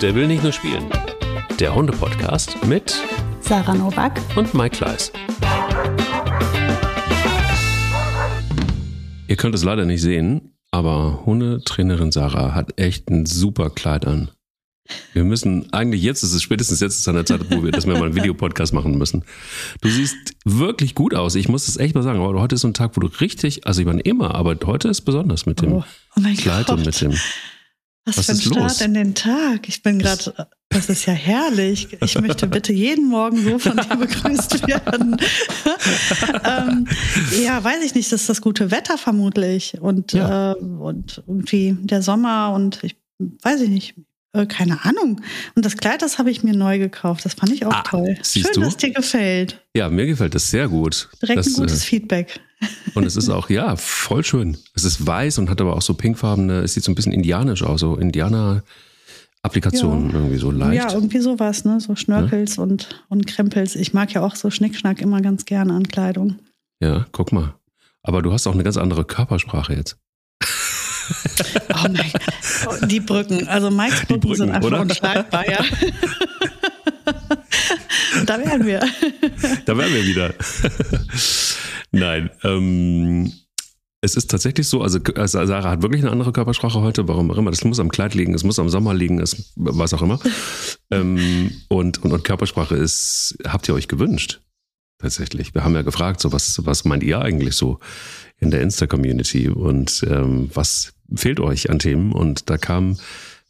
Der will nicht nur spielen. Der Hunde-Podcast mit Sarah Novak und Mike Kleiss. Ihr könnt es leider nicht sehen, aber Hundetrainerin Sarah hat echt ein super Kleid an. Wir müssen, eigentlich jetzt ist es spätestens jetzt ist an der Zeit, wo wir, dass wir mal einen Videopodcast machen müssen. Du siehst wirklich gut aus. Ich muss es echt mal sagen. Aber heute ist so ein Tag, wo du richtig, also ich meine immer, aber heute ist besonders mit dem Oh, oh Kleid Gott. und mit dem. Was, Was für ein Start los? in den Tag. Ich bin gerade, das ist ja herrlich. Ich möchte bitte jeden Morgen so von dir begrüßt werden. ähm, ja, weiß ich nicht, das ist das gute Wetter vermutlich und, Ja. äh, und irgendwie der Sommer und ich weiß ich nicht. äh, Keine Ahnung. Und das Kleid, das habe ich mir neu gekauft. Das fand ich auch Ah, toll. Schön, du? dass dir gefällt. Ja, mir gefällt das sehr gut. Direkt das, ein gutes äh, Feedback. Und es ist auch, ja, voll schön. Es ist weiß und hat aber auch so pinkfarbene, es sieht so ein bisschen indianisch aus, so Indianer-Applikationen Ja. irgendwie so leicht. Ja, irgendwie sowas, ne? So Schnörkels und, und Krempels. Ich mag ja auch so Schnickschnack immer ganz gerne an Kleidung. Ja, guck mal. Aber du hast auch eine ganz andere Körpersprache jetzt. Oh mein. Die Brücken. Also Mikes Brücken, Brücken, sind einfach oder? unschlagbar, ja. da wären wir. Da wären wir wieder. Nein, ähm, es ist tatsächlich so, also äh, Sarah hat wirklich eine andere Körpersprache heute, warum auch immer. Das muss am Kleid liegen, es muss am Sommer liegen, es, was auch immer. ähm, und, und, und Körpersprache ist, habt ihr euch gewünscht? Tatsächlich. Wir haben ja gefragt, so was, was meint ihr eigentlich so in der Insta-Community und ähm, was fehlt euch an Themen? Und da kam,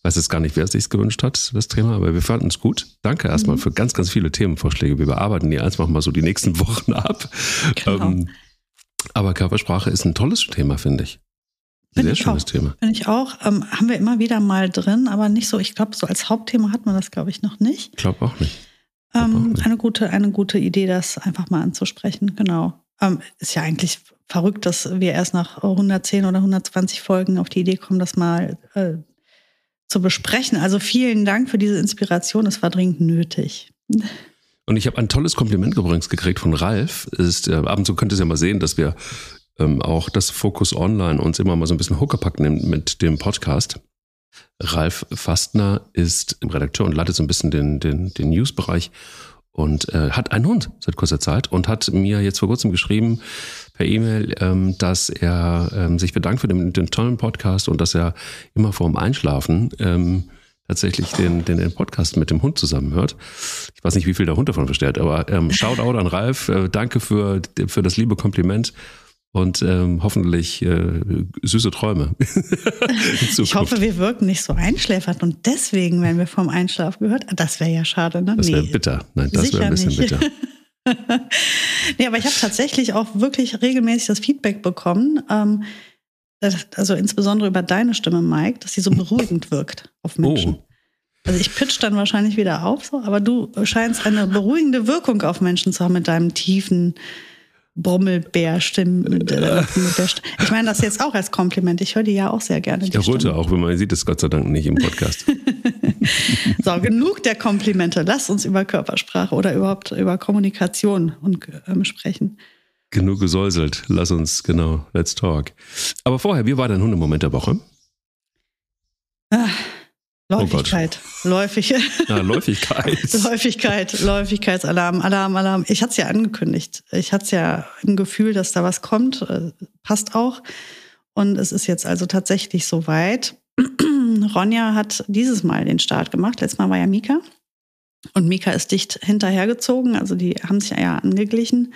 weiß jetzt gar nicht, wer es sich gewünscht hat, das Thema, aber wir fanden es gut. Danke erstmal Mhm. für ganz, ganz viele Themenvorschläge. Wir bearbeiten die einfach mal so die nächsten Wochen ab. Genau. Ähm, aber Körpersprache ist ein tolles Thema, finde ich. Finde sehr ich schönes auch. Thema. Bin ich auch. Ähm, haben wir immer wieder mal drin, aber nicht so. Ich glaube, so als Hauptthema hat man das, glaube ich, noch nicht. Ich glaube auch nicht. Glaub auch Ähm, nicht. eine, gute, eine gute Idee, das einfach mal anzusprechen. Genau. Ähm, ist ja eigentlich verrückt, dass wir erst nach 110 oder 120 Folgen auf die Idee kommen, das mal äh, zu besprechen. Also vielen Dank für diese Inspiration. Es war dringend nötig. Und ich habe ein tolles Kompliment übrigens gekriegt von Ralf. Ist, äh, ab und zu könnt ihr es ja mal sehen, dass wir ähm, auch das Fokus Online uns immer mal so ein bisschen Huckepack nehmen mit dem Podcast. Ralf Fastner ist Redakteur und leitet so ein bisschen den, den, den News-Bereich und äh, hat einen Hund seit kurzer Zeit und hat mir jetzt vor kurzem geschrieben per E-Mail, ähm, dass er ähm, sich bedankt für den, den tollen Podcast und dass er immer vorm Einschlafen ähm, tatsächlich den, den, den Podcast mit dem Hund zusammenhört. Ich weiß nicht, wie viel der Hund davon versteht, aber ähm, Shoutout an Ralf, äh, danke für, für das liebe Kompliment und ähm, hoffentlich äh, süße Träume. Ich hoffe, wir wirken nicht so einschläfernd und deswegen werden wir vom Einschlaf gehört. Das wäre ja schade, ne? Das wäre Nee. bitter. Nein, das wäre ein bisschen nicht. bitter. nee, aber ich habe tatsächlich auch wirklich regelmäßig das Feedback bekommen, ähm, also insbesondere über deine Stimme, Mike, dass sie so beruhigend wirkt auf Menschen. Oh. Also ich pitch dann wahrscheinlich wieder auf, so, aber du scheinst eine beruhigende Wirkung auf Menschen zu haben mit deinem tiefen Mit der St- Ich meine das jetzt auch als Kompliment. Ich höre die ja auch sehr gerne. Ich Stimme. auch, wenn man sieht es Gott sei Dank nicht im Podcast. So, genug der Komplimente. Lass uns über Körpersprache oder überhaupt über Kommunikation und, ähm, sprechen. Genug gesäuselt. Lass uns, genau, let's talk. Aber vorher, wie war dein Hundemoment der Woche? Oh. Läufigkeit. Läufig. Ah, Läufigkeit. Läufigkeit, Läufigkeitsalarm, Alarm, Alarm. Ich hatte es ja angekündigt. Ich hatte es ja im Gefühl, dass da was kommt. Äh, Passt auch. Und es ist jetzt also tatsächlich soweit. Ronja hat dieses Mal den Start gemacht. Letztes Mal war ja Mika. Und Mika ist dicht hinterhergezogen. Also die haben sich ja angeglichen.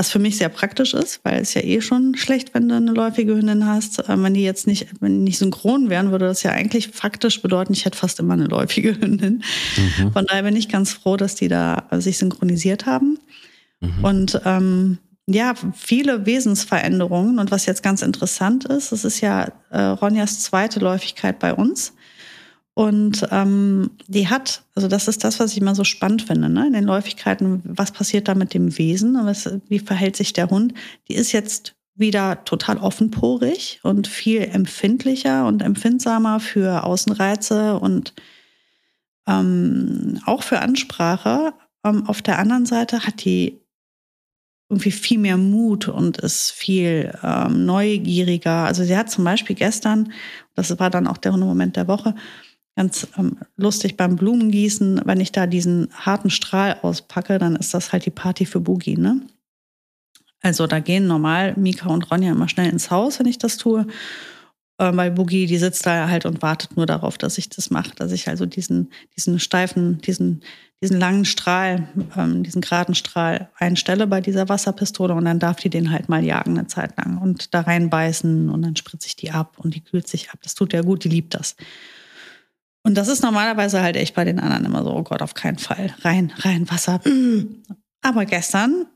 Was für mich sehr praktisch ist, weil es ja eh schon schlecht, wenn du eine läufige Hündin hast. Ähm, Wenn die jetzt nicht, wenn die nicht synchron wären, würde das ja eigentlich faktisch bedeuten, ich hätte fast immer eine läufige Hündin. Mhm. Von daher bin ich ganz froh, dass die da äh, sich synchronisiert haben. Mhm. Und ähm, ja, viele Wesensveränderungen. Und was jetzt ganz interessant ist, es ist ja äh, Ronjas zweite Läufigkeit bei uns. Und ähm, die hat, also das ist das, was ich immer so spannend finde, ne? in den Läufigkeiten, was passiert da mit dem Wesen, was, wie verhält sich der Hund? Die ist jetzt wieder total offenporig und viel empfindlicher und empfindsamer für Außenreize und ähm, auch für Ansprache. Ähm, auf der anderen Seite hat die irgendwie viel mehr Mut und ist viel ähm, neugieriger. Also sie hat zum Beispiel gestern, das war dann auch der Hundemoment der Woche, ganz ähm, lustig beim Blumengießen, wenn ich da diesen harten Strahl auspacke, dann ist das halt die Party für Boogie, ne? Also da gehen normal Mika und Ronja immer schnell ins Haus, wenn ich das tue. Äh, weil Boogie, die sitzt da halt und wartet nur darauf, dass ich das mache, dass ich also diesen, diesen steifen, diesen, diesen langen Strahl, ähm, diesen geraden Strahl einstelle bei dieser Wasserpistole und dann darf die den halt mal jagen eine Zeit lang und da reinbeißen und dann spritze ich die ab und die kühlt sich ab. Das tut ja gut, die liebt das. Und das ist normalerweise halt echt bei den anderen immer so, oh Gott, auf keinen Fall. Rein, rein, Wasser. Aber gestern,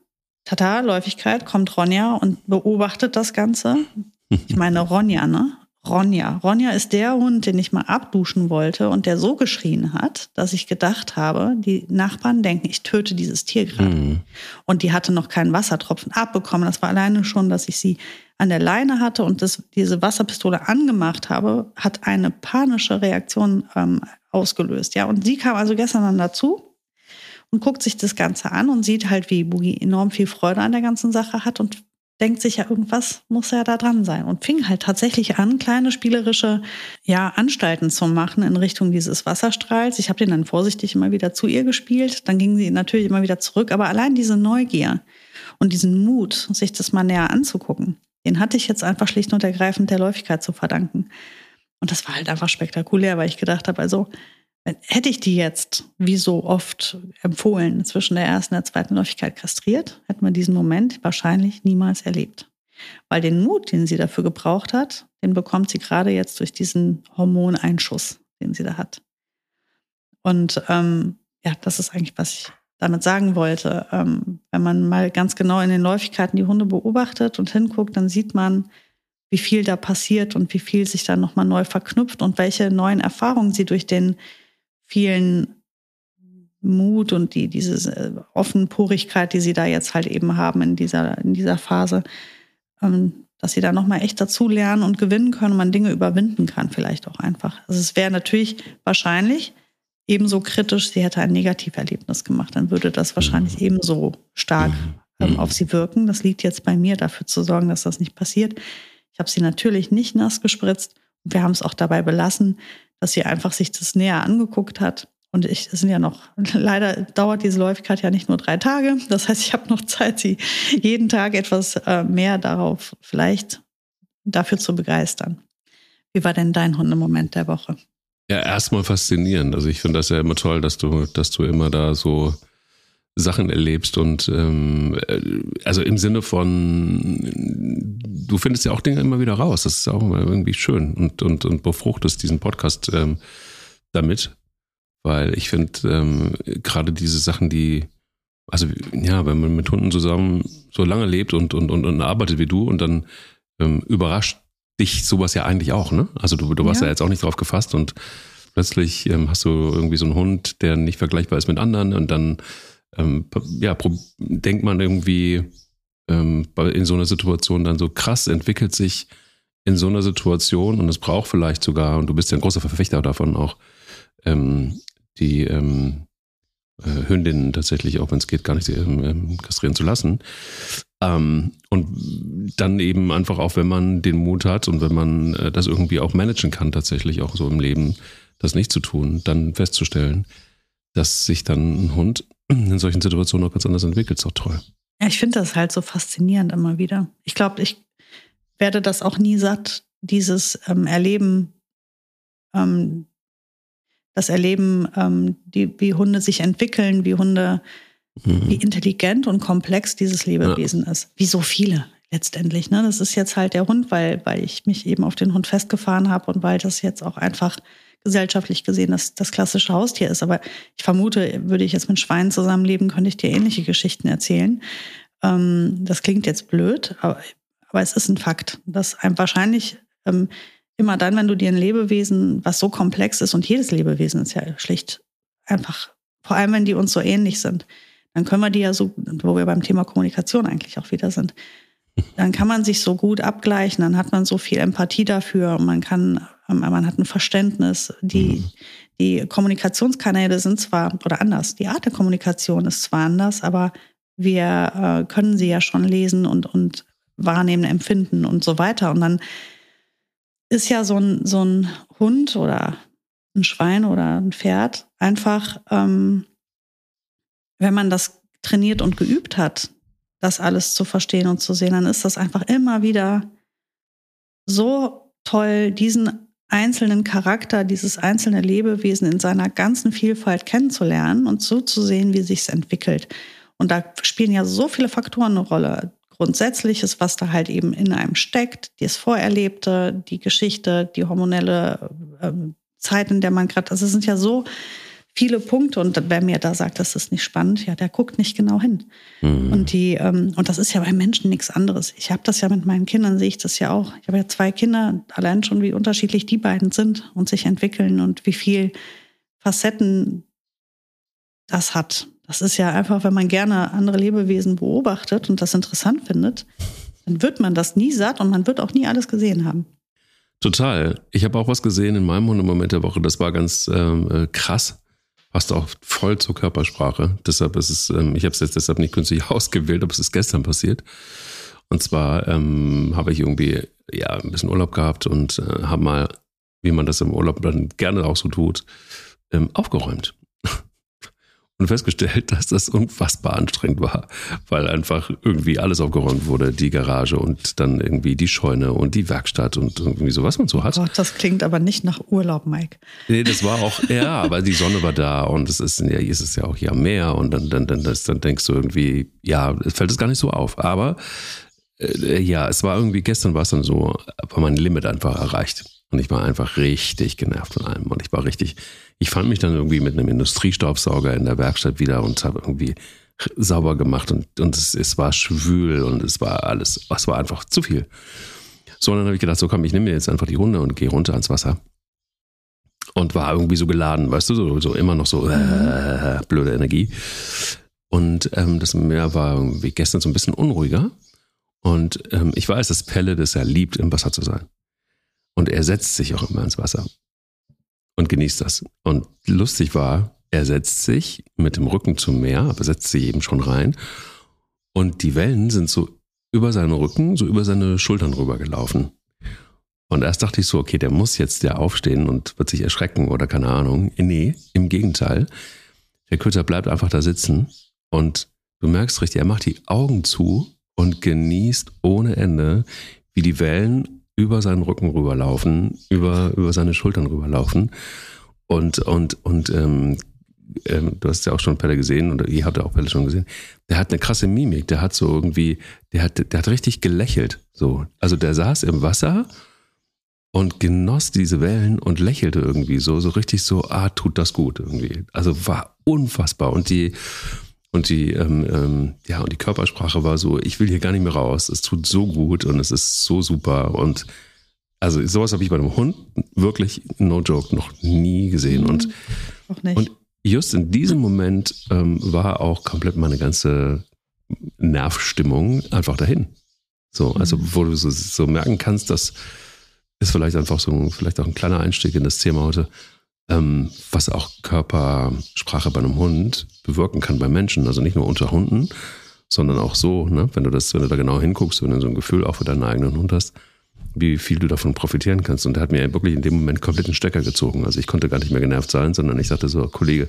tata, Läufigkeit, kommt Ronja und beobachtet das Ganze. Ich meine Ronja, ne? Ronja. Ronja ist der Hund, den ich mal abduschen wollte und der so geschrien hat, dass ich gedacht habe, die Nachbarn denken, ich töte dieses Tier gerade. Mhm. Und die hatte noch keinen Wassertropfen abbekommen. Das war alleine schon, dass ich sie an der Leine hatte und das, diese Wasserpistole angemacht habe, hat eine panische Reaktion ähm, ausgelöst. Ja, und sie kam also gestern dann dazu und guckt sich das Ganze an und sieht halt, wie Boogie enorm viel Freude an der ganzen Sache hat und denkt sich ja, irgendwas muss ja da dran sein. Und fing halt tatsächlich an, kleine spielerische ja, Anstalten zu machen in Richtung dieses Wasserstrahls. Ich habe den dann vorsichtig immer wieder zu ihr gespielt. Dann ging sie natürlich immer wieder zurück. Aber allein diese Neugier und diesen Mut, sich das mal näher anzugucken, den hatte ich jetzt einfach schlicht und ergreifend der Läufigkeit zu verdanken. Und das war halt einfach spektakulär, weil ich gedacht habe, also Hätte ich die jetzt, wie so oft empfohlen, zwischen der ersten und der zweiten Läufigkeit kastriert, hätten wir diesen Moment wahrscheinlich niemals erlebt. Weil den Mut, den sie dafür gebraucht hat, den bekommt sie gerade jetzt durch diesen Hormoneinschuss, den sie da hat. Und ähm, ja, das ist eigentlich, was ich damit sagen wollte. Ähm, wenn man mal ganz genau in den Läufigkeiten die Hunde beobachtet und hinguckt, dann sieht man, wie viel da passiert und wie viel sich dann nochmal neu verknüpft und welche neuen Erfahrungen sie durch den vielen Mut und die, diese äh, Offenporigkeit, die sie da jetzt halt eben haben in dieser, in dieser Phase, ähm, dass sie da nochmal echt dazu lernen und gewinnen können und man Dinge überwinden kann, vielleicht auch einfach. Also es wäre natürlich wahrscheinlich ebenso kritisch, sie hätte ein Negativerlebnis gemacht, dann würde das wahrscheinlich mhm. ebenso stark mhm. ähm, mhm. auf sie wirken. Das liegt jetzt bei mir, dafür zu sorgen, dass das nicht passiert. Ich habe sie natürlich nicht nass gespritzt. Wir haben es auch dabei belassen dass sie einfach sich das näher angeguckt hat. Und ich, es sind ja noch, leider dauert diese Läufigkeit ja nicht nur drei Tage. Das heißt, ich habe noch Zeit, sie jeden Tag etwas äh, mehr darauf vielleicht dafür zu begeistern. Wie war denn dein Hundemoment der Woche? Ja, erstmal faszinierend. Also ich finde das ja immer toll, dass du, dass du immer da so Sachen erlebst und ähm, äh, also im Sinne von du findest ja auch Dinge immer wieder raus. Das ist auch immer irgendwie schön und und und befruchtest diesen Podcast ähm, damit, weil ich finde ähm, gerade diese Sachen, die also ja, wenn man mit Hunden zusammen so lange lebt und und und, und arbeitet wie du und dann ähm, überrascht dich sowas ja eigentlich auch, ne? Also du du warst ja, ja jetzt auch nicht drauf gefasst und plötzlich ähm, hast du irgendwie so einen Hund, der nicht vergleichbar ist mit anderen und dann ähm, ja, denkt man irgendwie ähm, in so einer Situation dann so krass entwickelt sich in so einer Situation und es braucht vielleicht sogar, und du bist ja ein großer Verfechter davon auch, ähm, die ähm, äh, Hündinnen tatsächlich, auch wenn es geht, gar nicht ähm, kastrieren zu lassen. Ähm, und dann eben einfach auch, wenn man den Mut hat und wenn man äh, das irgendwie auch managen kann, tatsächlich auch so im Leben, das nicht zu tun, dann festzustellen, dass sich dann ein Hund in solchen Situationen auch ganz anders entwickelt. Ist auch toll. Ja, ich finde das halt so faszinierend immer wieder. Ich glaube, ich werde das auch nie satt, dieses ähm, Erleben, ähm, das Erleben, ähm, die, wie Hunde sich entwickeln, wie Hunde, mhm. wie intelligent und komplex dieses Lebewesen ja. ist. Wie so viele letztendlich. Ne? Das ist jetzt halt der Hund, weil, weil ich mich eben auf den Hund festgefahren habe und weil das jetzt auch einfach gesellschaftlich gesehen das, das klassische Haustier ist. Aber ich vermute, würde ich jetzt mit Schweinen zusammenleben, könnte ich dir ähnliche Geschichten erzählen. Ähm, das klingt jetzt blöd, aber, aber es ist ein Fakt, dass einem wahrscheinlich ähm, immer dann, wenn du dir ein Lebewesen, was so komplex ist, und jedes Lebewesen ist ja schlicht einfach, vor allem wenn die uns so ähnlich sind, dann können wir die ja so, wo wir beim Thema Kommunikation eigentlich auch wieder sind, dann kann man sich so gut abgleichen, dann hat man so viel Empathie dafür, man kann ähm, man hat ein Verständnis. Die, mhm. die Kommunikationskanäle sind zwar, oder anders, die Art der Kommunikation ist zwar anders, aber wir äh, können sie ja schon lesen und, und wahrnehmen, empfinden und so weiter. Und dann ist ja so ein, so ein Hund oder ein Schwein oder ein Pferd einfach, ähm, wenn man das trainiert und geübt hat, das alles zu verstehen und zu sehen, dann ist das einfach immer wieder so toll, diesen einzelnen Charakter, dieses einzelne Lebewesen in seiner ganzen Vielfalt kennenzulernen und so zu sehen, wie sich es entwickelt. Und da spielen ja so viele Faktoren eine Rolle. Grundsätzliches, was da halt eben in einem steckt, das Vorerlebte, die Geschichte, die hormonelle äh, Zeit, in der man gerade, also es sind ja so viele Punkte und wer mir da sagt, das ist nicht spannend, ja, der guckt nicht genau hin. Mhm. Und die ähm, und das ist ja bei Menschen nichts anderes. Ich habe das ja mit meinen Kindern sehe ich das ja auch. Ich habe ja zwei Kinder, allein schon wie unterschiedlich die beiden sind und sich entwickeln und wie viel Facetten das hat. Das ist ja einfach, wenn man gerne andere Lebewesen beobachtet und das interessant findet, dann wird man das nie satt und man wird auch nie alles gesehen haben. Total. Ich habe auch was gesehen in meinem Hundemoment der Woche, das war ganz ähm, äh, krass passt auch voll zur Körpersprache. Deshalb ist es, ähm, ich habe es jetzt deshalb nicht künstlich ausgewählt, aber es ist gestern passiert. Und zwar ähm, habe ich irgendwie ja ein bisschen Urlaub gehabt und äh, habe mal, wie man das im Urlaub dann gerne auch so tut, ähm, aufgeräumt und festgestellt, dass das unfassbar anstrengend war, weil einfach irgendwie alles aufgeräumt wurde, die Garage und dann irgendwie die Scheune und die Werkstatt und irgendwie so, was man so hat. Gott, das klingt aber nicht nach Urlaub, Mike. Nee, das war auch, ja, aber die Sonne war da und es ist, ja, ist es ja auch hier am Meer und dann, dann, dann, das, dann denkst du irgendwie, ja, fällt es gar nicht so auf. Aber äh, ja, es war irgendwie, gestern war es dann so, war mein Limit einfach erreicht. Und ich war einfach richtig genervt von allem. Und ich war richtig, ich fand mich dann irgendwie mit einem Industriestaubsauger in der Werkstatt wieder und habe irgendwie sauber gemacht und, und es, es war schwül und es war alles, es war einfach zu viel. So, und dann habe ich gedacht, so komm, ich nehme mir jetzt einfach die Hunde und gehe runter ans Wasser. Und war irgendwie so geladen, weißt du, so, so immer noch so äh, blöde Energie. Und ähm, das Meer war irgendwie gestern so ein bisschen unruhiger. Und ähm, ich weiß, dass Pelle das ja liebt, im Wasser zu sein. Und er setzt sich auch immer ins Wasser und genießt das. Und lustig war, er setzt sich mit dem Rücken zum Meer, aber setzt sich eben schon rein. Und die Wellen sind so über seinen Rücken, so über seine Schultern rüber gelaufen. Und erst dachte ich so, okay, der muss jetzt ja aufstehen und wird sich erschrecken oder keine Ahnung. Nee, im Gegenteil. Der Köter bleibt einfach da sitzen und du merkst richtig, er macht die Augen zu und genießt ohne Ende, wie die Wellen über seinen Rücken rüberlaufen, über, über seine Schultern rüberlaufen. Und, und, und ähm, ähm, du hast ja auch schon Pelle gesehen, oder ihr habt ja auch Pelle schon gesehen, der hat eine krasse Mimik, der hat so irgendwie, der hat, der hat richtig gelächelt. So. Also der saß im Wasser und genoss diese Wellen und lächelte irgendwie so, so richtig so, ah, tut das gut irgendwie. Also war unfassbar. Und die, und die, ähm, ähm, ja, und die Körpersprache war so, ich will hier gar nicht mehr raus. Es tut so gut und es ist so super. Und also sowas habe ich bei einem Hund wirklich, no joke, noch nie gesehen. Mhm, und, und just in diesem Moment ähm, war auch komplett meine ganze Nervstimmung einfach dahin. So, also mhm. wo du so, so merken kannst, das ist vielleicht einfach so, vielleicht auch ein kleiner Einstieg in das Thema heute ähm, was auch Körpersprache bei einem Hund bewirken kann bei Menschen. Also nicht nur unter Hunden, sondern auch so, ne? wenn du das, wenn du da genau hinguckst, wenn du so ein Gefühl auch für deinen eigenen Hund hast, wie viel du davon profitieren kannst. Und der hat mir wirklich in dem Moment komplett den Stecker gezogen. Also ich konnte gar nicht mehr genervt sein, sondern ich sagte so, Kollege,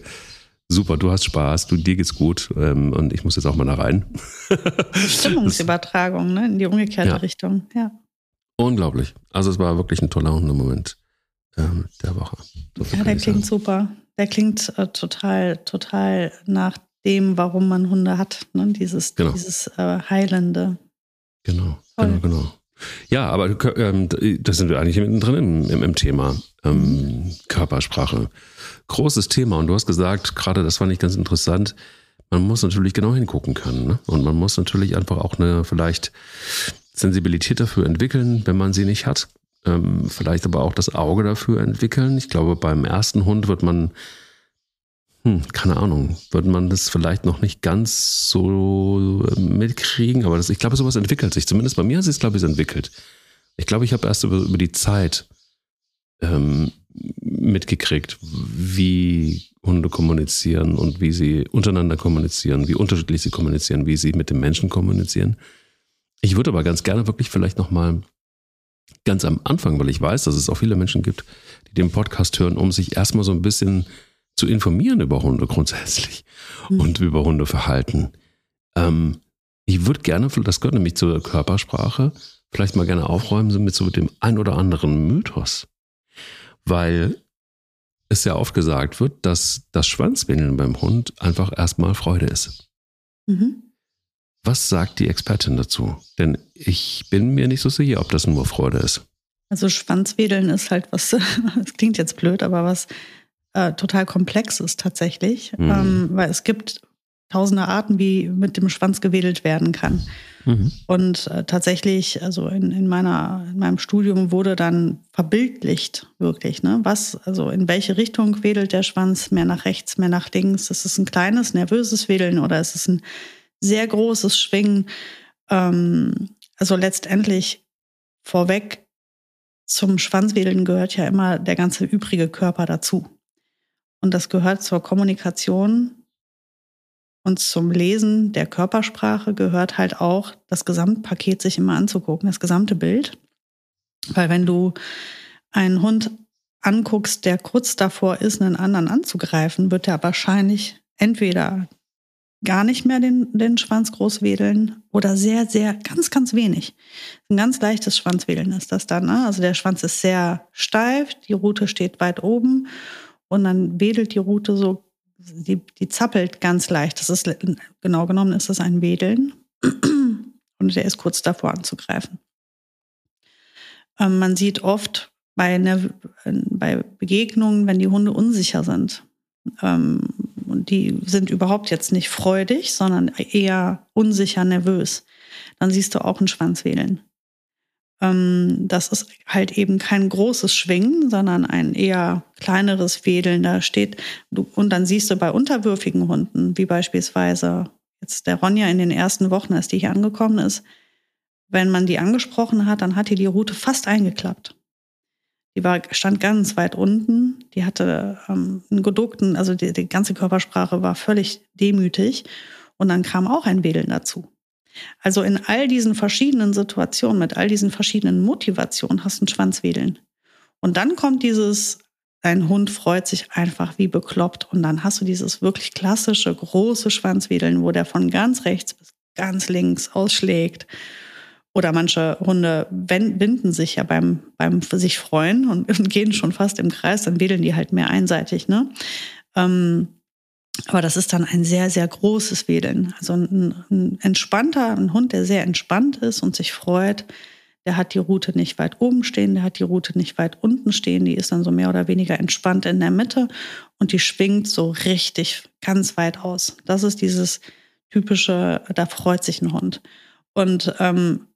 super, du hast Spaß, du, dir geht's gut ähm, und ich muss jetzt auch mal da rein. Stimmungsübertragung, ne? In die umgekehrte ja. Richtung, ja. Unglaublich. Also es war wirklich ein toller Hundemoment ähm, der Woche. So ja, der klingt sagen. super. Der klingt äh, total, total nach dem, warum man Hunde hat. Ne? Dieses, genau. dieses äh, Heilende. Genau, Voll. genau, genau. Ja, aber ähm, da sind wir eigentlich mittendrin im, im, im Thema ähm, Körpersprache. Großes Thema. Und du hast gesagt, gerade das fand ich ganz interessant, man muss natürlich genau hingucken können. Ne? Und man muss natürlich einfach auch eine vielleicht Sensibilität dafür entwickeln, wenn man sie nicht hat ähm, vielleicht aber auch das Auge dafür entwickeln. Ich glaube, beim ersten Hund wird man, hm, keine Ahnung, wird man das vielleicht noch nicht ganz so ähm, mitkriegen, aber das, ich glaube, sowas entwickelt sich. Zumindest bei mir hat sich glaube ich, entwickelt. Ich glaube, ich habe erst über, über die Zeit ähm, mitgekriegt, wie Hunde kommunizieren und wie sie untereinander kommunizieren, wie unterschiedlich sie kommunizieren, wie sie mit dem Menschen kommunizieren. Ich würde aber ganz gerne wirklich vielleicht nochmal ganz am Anfang, weil ich weiß, dass es auch viele Menschen gibt, die den Podcast hören, um sich erstmal so ein bisschen zu informieren über Hunde grundsätzlich mhm. und über Hundeverhalten. Ähm, ich würde gerne, das gehört nämlich zur Körpersprache, vielleicht mal gerne aufräumen mit so dem ein oder anderen Mythos. Weil es ja oft gesagt wird, dass das Schwanzwedeln beim Hund einfach erstmal Freude ist. Mhm. Was sagt die Expertin dazu? Denn ich bin mir nicht so sicher, ob das nur Freude ist. Also Schwanzwedeln ist halt was, das klingt jetzt blöd, aber was äh, total komplex ist tatsächlich. Mhm. Ähm, weil es gibt tausende Arten, wie mit dem Schwanz gewedelt werden kann. Mhm. Und äh, tatsächlich, also in, in, meiner, in meinem Studium wurde dann verbildlicht, wirklich, ne? Was, also in welche Richtung wedelt der Schwanz, mehr nach rechts, mehr nach links? Ist es ein kleines, nervöses Wedeln oder ist es ein sehr großes Schwingen? Ähm, also letztendlich vorweg zum Schwanzwedeln gehört ja immer der ganze übrige Körper dazu. Und das gehört zur Kommunikation und zum Lesen der Körpersprache gehört halt auch das Gesamtpaket sich immer anzugucken, das gesamte Bild. Weil wenn du einen Hund anguckst, der kurz davor ist, einen anderen anzugreifen, wird er wahrscheinlich entweder gar nicht mehr den, den Schwanz groß wedeln oder sehr, sehr, ganz, ganz wenig. Ein ganz leichtes Schwanzwedeln ist das dann. Ne? Also der Schwanz ist sehr steif, die Rute steht weit oben und dann wedelt die Rute so die, die zappelt ganz leicht. Das ist genau genommen ist das ein Wedeln und der ist kurz davor anzugreifen. Ähm, man sieht oft bei, einer, bei Begegnungen, wenn die Hunde unsicher sind. Ähm, und die sind überhaupt jetzt nicht freudig, sondern eher unsicher, nervös. Dann siehst du auch ein Schwanzwedeln. Ähm, das ist halt eben kein großes Schwingen, sondern ein eher kleineres Wedeln. Da steht, und dann siehst du bei unterwürfigen Hunden, wie beispielsweise jetzt der Ronja in den ersten Wochen, als die hier angekommen ist, wenn man die angesprochen hat, dann hat die die Route fast eingeklappt. Die war, stand ganz weit unten. Die hatte ähm, einen geduckten, also die, die ganze Körpersprache war völlig demütig. Und dann kam auch ein Wedeln dazu. Also in all diesen verschiedenen Situationen, mit all diesen verschiedenen Motivationen hast du ein Schwanzwedeln. Und dann kommt dieses, dein Hund freut sich einfach wie bekloppt. Und dann hast du dieses wirklich klassische, große Schwanzwedeln, wo der von ganz rechts bis ganz links ausschlägt. Oder manche Hunde winden sich ja beim, beim sich freuen und, gehen schon fast im Kreis, dann wedeln die halt mehr einseitig. Ne? Ähm, aber das ist dann ein sehr, sehr großes Wedeln. Also ein, ein, entspannter, ein Hund, der sehr entspannt ist und sich freut, der hat die Route nicht weit oben stehen, der hat die Route nicht weit unten stehen, die ist dann so mehr oder weniger entspannt in der Mitte und die schwingt so richtig ganz weit aus. Das ist dieses typische, da freut sich ein Hund. Und ähm,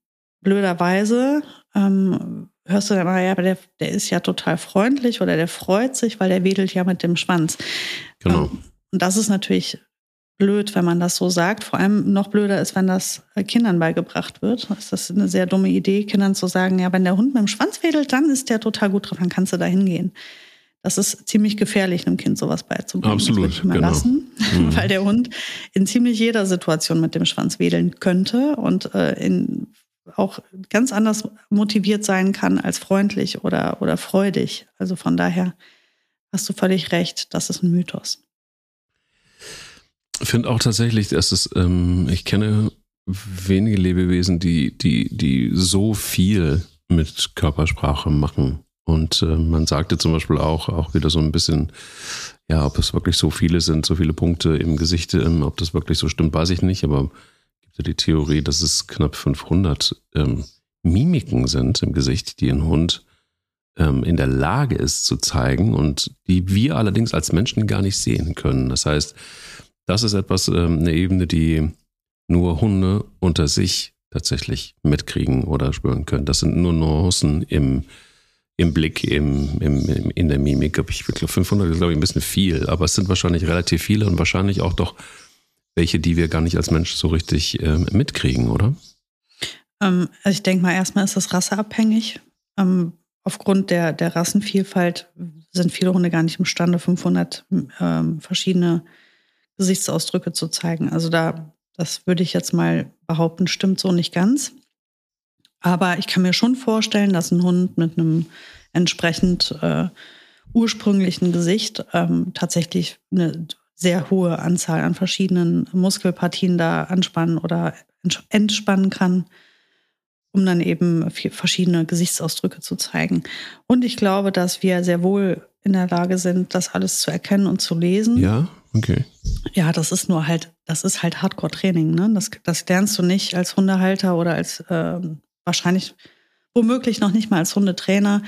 blöderweise ähm, hörst du dann mal, ja, aber der, der ist ja total freundlich oder der freut sich, weil der wedelt ja mit dem Schwanz. Genau. Ähm, und das ist natürlich blöd, wenn man das so sagt. Vor allem noch blöder ist, wenn das Kindern beigebracht wird. Das ist eine sehr dumme Idee, Kindern zu sagen, ja, wenn der Hund mit dem Schwanz wedelt, dann ist der total gut drauf, dann kannst du da hingehen. Das ist ziemlich gefährlich, einem Kind sowas beizubringen. Absolut, das genau. lassen, mhm. weil der Hund in ziemlich jeder Situation mit dem Schwanz wedeln könnte und äh, in, auch ganz anders motiviert sein kann als freundlich oder, oder freudig. Also von daher hast du völlig recht, das ist ein Mythos finde auch tatsächlich, dass es, ähm, ich kenne wenige Lebewesen, die, die, die so viel mit Körpersprache machen. Und äh, man sagte zum Beispiel auch, auch wieder so ein bisschen, ja, ob es wirklich so viele sind, so viele Punkte im Gesicht, ähm, ob das wirklich so stimmt, weiß ich nicht, aber die Theorie, dass es knapp 500 ähm, Mimiken sind im Gesicht, die ein Hund ähm, in der Lage ist zu zeigen und die wir allerdings als Menschen gar nicht sehen können. Das heißt, das ist etwas, ähm, eine Ebene, die nur Hunde unter sich tatsächlich mitkriegen oder spüren können. Das sind nur Nuancen im, im Blick, im, im, in der Mimik. Ich glaube, 500 ist, glaube ich, ein bisschen viel, aber es sind wahrscheinlich relativ viele und wahrscheinlich auch doch welche, die wir gar nicht als Mensch so richtig äh, mitkriegen, oder? Ähm, also ich denke mal, erstmal ist das rasseabhängig. Ähm, aufgrund der, der Rassenvielfalt sind viele Hunde gar nicht imstande, 500 ähm, verschiedene Gesichtsausdrücke zu zeigen. Also da, das würde ich jetzt mal behaupten, stimmt so nicht ganz. Aber ich kann mir schon vorstellen, dass ein Hund mit einem entsprechend äh, ursprünglichen Gesicht ähm, tatsächlich eine sehr hohe Anzahl an verschiedenen Muskelpartien da anspannen oder entspannen kann, um dann eben verschiedene Gesichtsausdrücke zu zeigen. Und ich glaube, dass wir sehr wohl in der Lage sind, das alles zu erkennen und zu lesen. Ja, okay. Ja, das ist nur halt, das ist halt Hardcore-Training. Ne? Das, das lernst du nicht als Hundehalter oder als äh, wahrscheinlich womöglich noch nicht mal als Hundetrainer.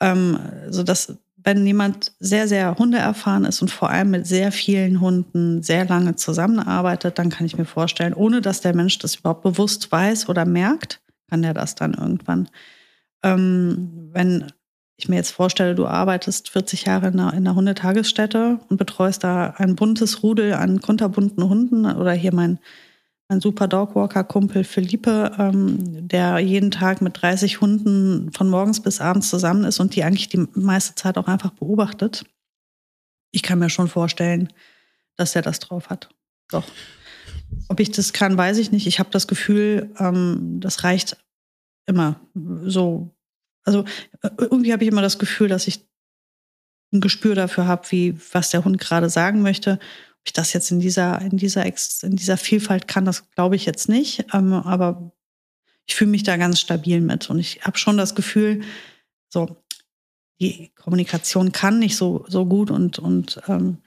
Ähm, so dass wenn jemand sehr, sehr hundeerfahren ist und vor allem mit sehr vielen Hunden sehr lange zusammenarbeitet, dann kann ich mir vorstellen, ohne dass der Mensch das überhaupt bewusst weiß oder merkt, kann der das dann irgendwann. Ähm, wenn ich mir jetzt vorstelle, du arbeitest 40 Jahre in einer, in einer Hundetagesstätte und betreust da ein buntes Rudel an kunterbunten Hunden oder hier mein, mein super Dogwalker-Kumpel Philippe, ähm, der jeden Tag mit 30 Hunden von morgens bis abends zusammen ist und die eigentlich die meiste Zeit auch einfach beobachtet. Ich kann mir schon vorstellen, dass er das drauf hat. Doch. Ob ich das kann, weiß ich nicht. Ich habe das Gefühl, ähm, das reicht immer so also äh, irgendwie habe ich immer das Gefühl, dass ich ein Gespür dafür habe, wie was der Hund gerade sagen möchte. Ob ich das jetzt in dieser in dieser in dieser Vielfalt kann, das glaube ich jetzt nicht. Ähm, aber ich fühle mich da ganz stabil mit und ich habe schon das Gefühl, so die Kommunikation kann nicht so so gut und und ähm,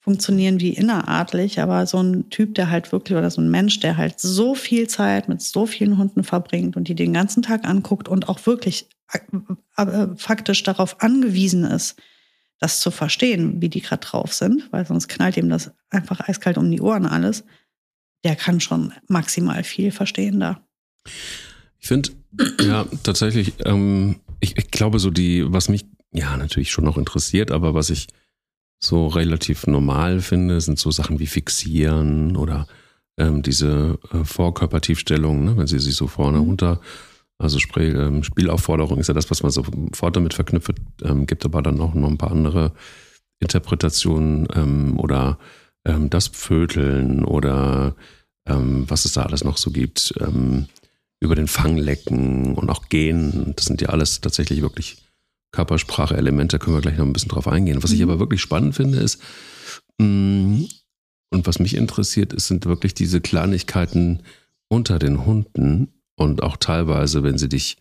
funktionieren wie innerartlich, aber so ein Typ, der halt wirklich oder so ein Mensch, der halt so viel Zeit mit so vielen Hunden verbringt und die den ganzen Tag anguckt und auch wirklich äh, faktisch darauf angewiesen ist, das zu verstehen, wie die gerade drauf sind, weil sonst knallt ihm das einfach eiskalt um die Ohren alles, der kann schon maximal viel verstehen da. Ich finde, ja, tatsächlich, ähm, ich, ich glaube, so die, was mich ja natürlich schon noch interessiert, aber was ich so relativ normal finde, sind so Sachen wie Fixieren oder ähm, diese äh, Vorkörpertiefstellung, ne, wenn sie sich so vorne mhm. runter, also Spiel, ähm, Spielaufforderung ist ja das, was man sofort damit verknüpft, ähm, gibt aber dann auch noch ein paar andere Interpretationen ähm, oder das Pföteln oder was es da alles noch so gibt, über den Fanglecken und auch Gehen. Das sind ja alles tatsächlich wirklich Körpersprache-Elemente, können wir gleich noch ein bisschen drauf eingehen. Was ich mhm. aber wirklich spannend finde, ist, mm, und was mich interessiert, ist, sind wirklich diese Kleinigkeiten unter den Hunden und auch teilweise, wenn sie dich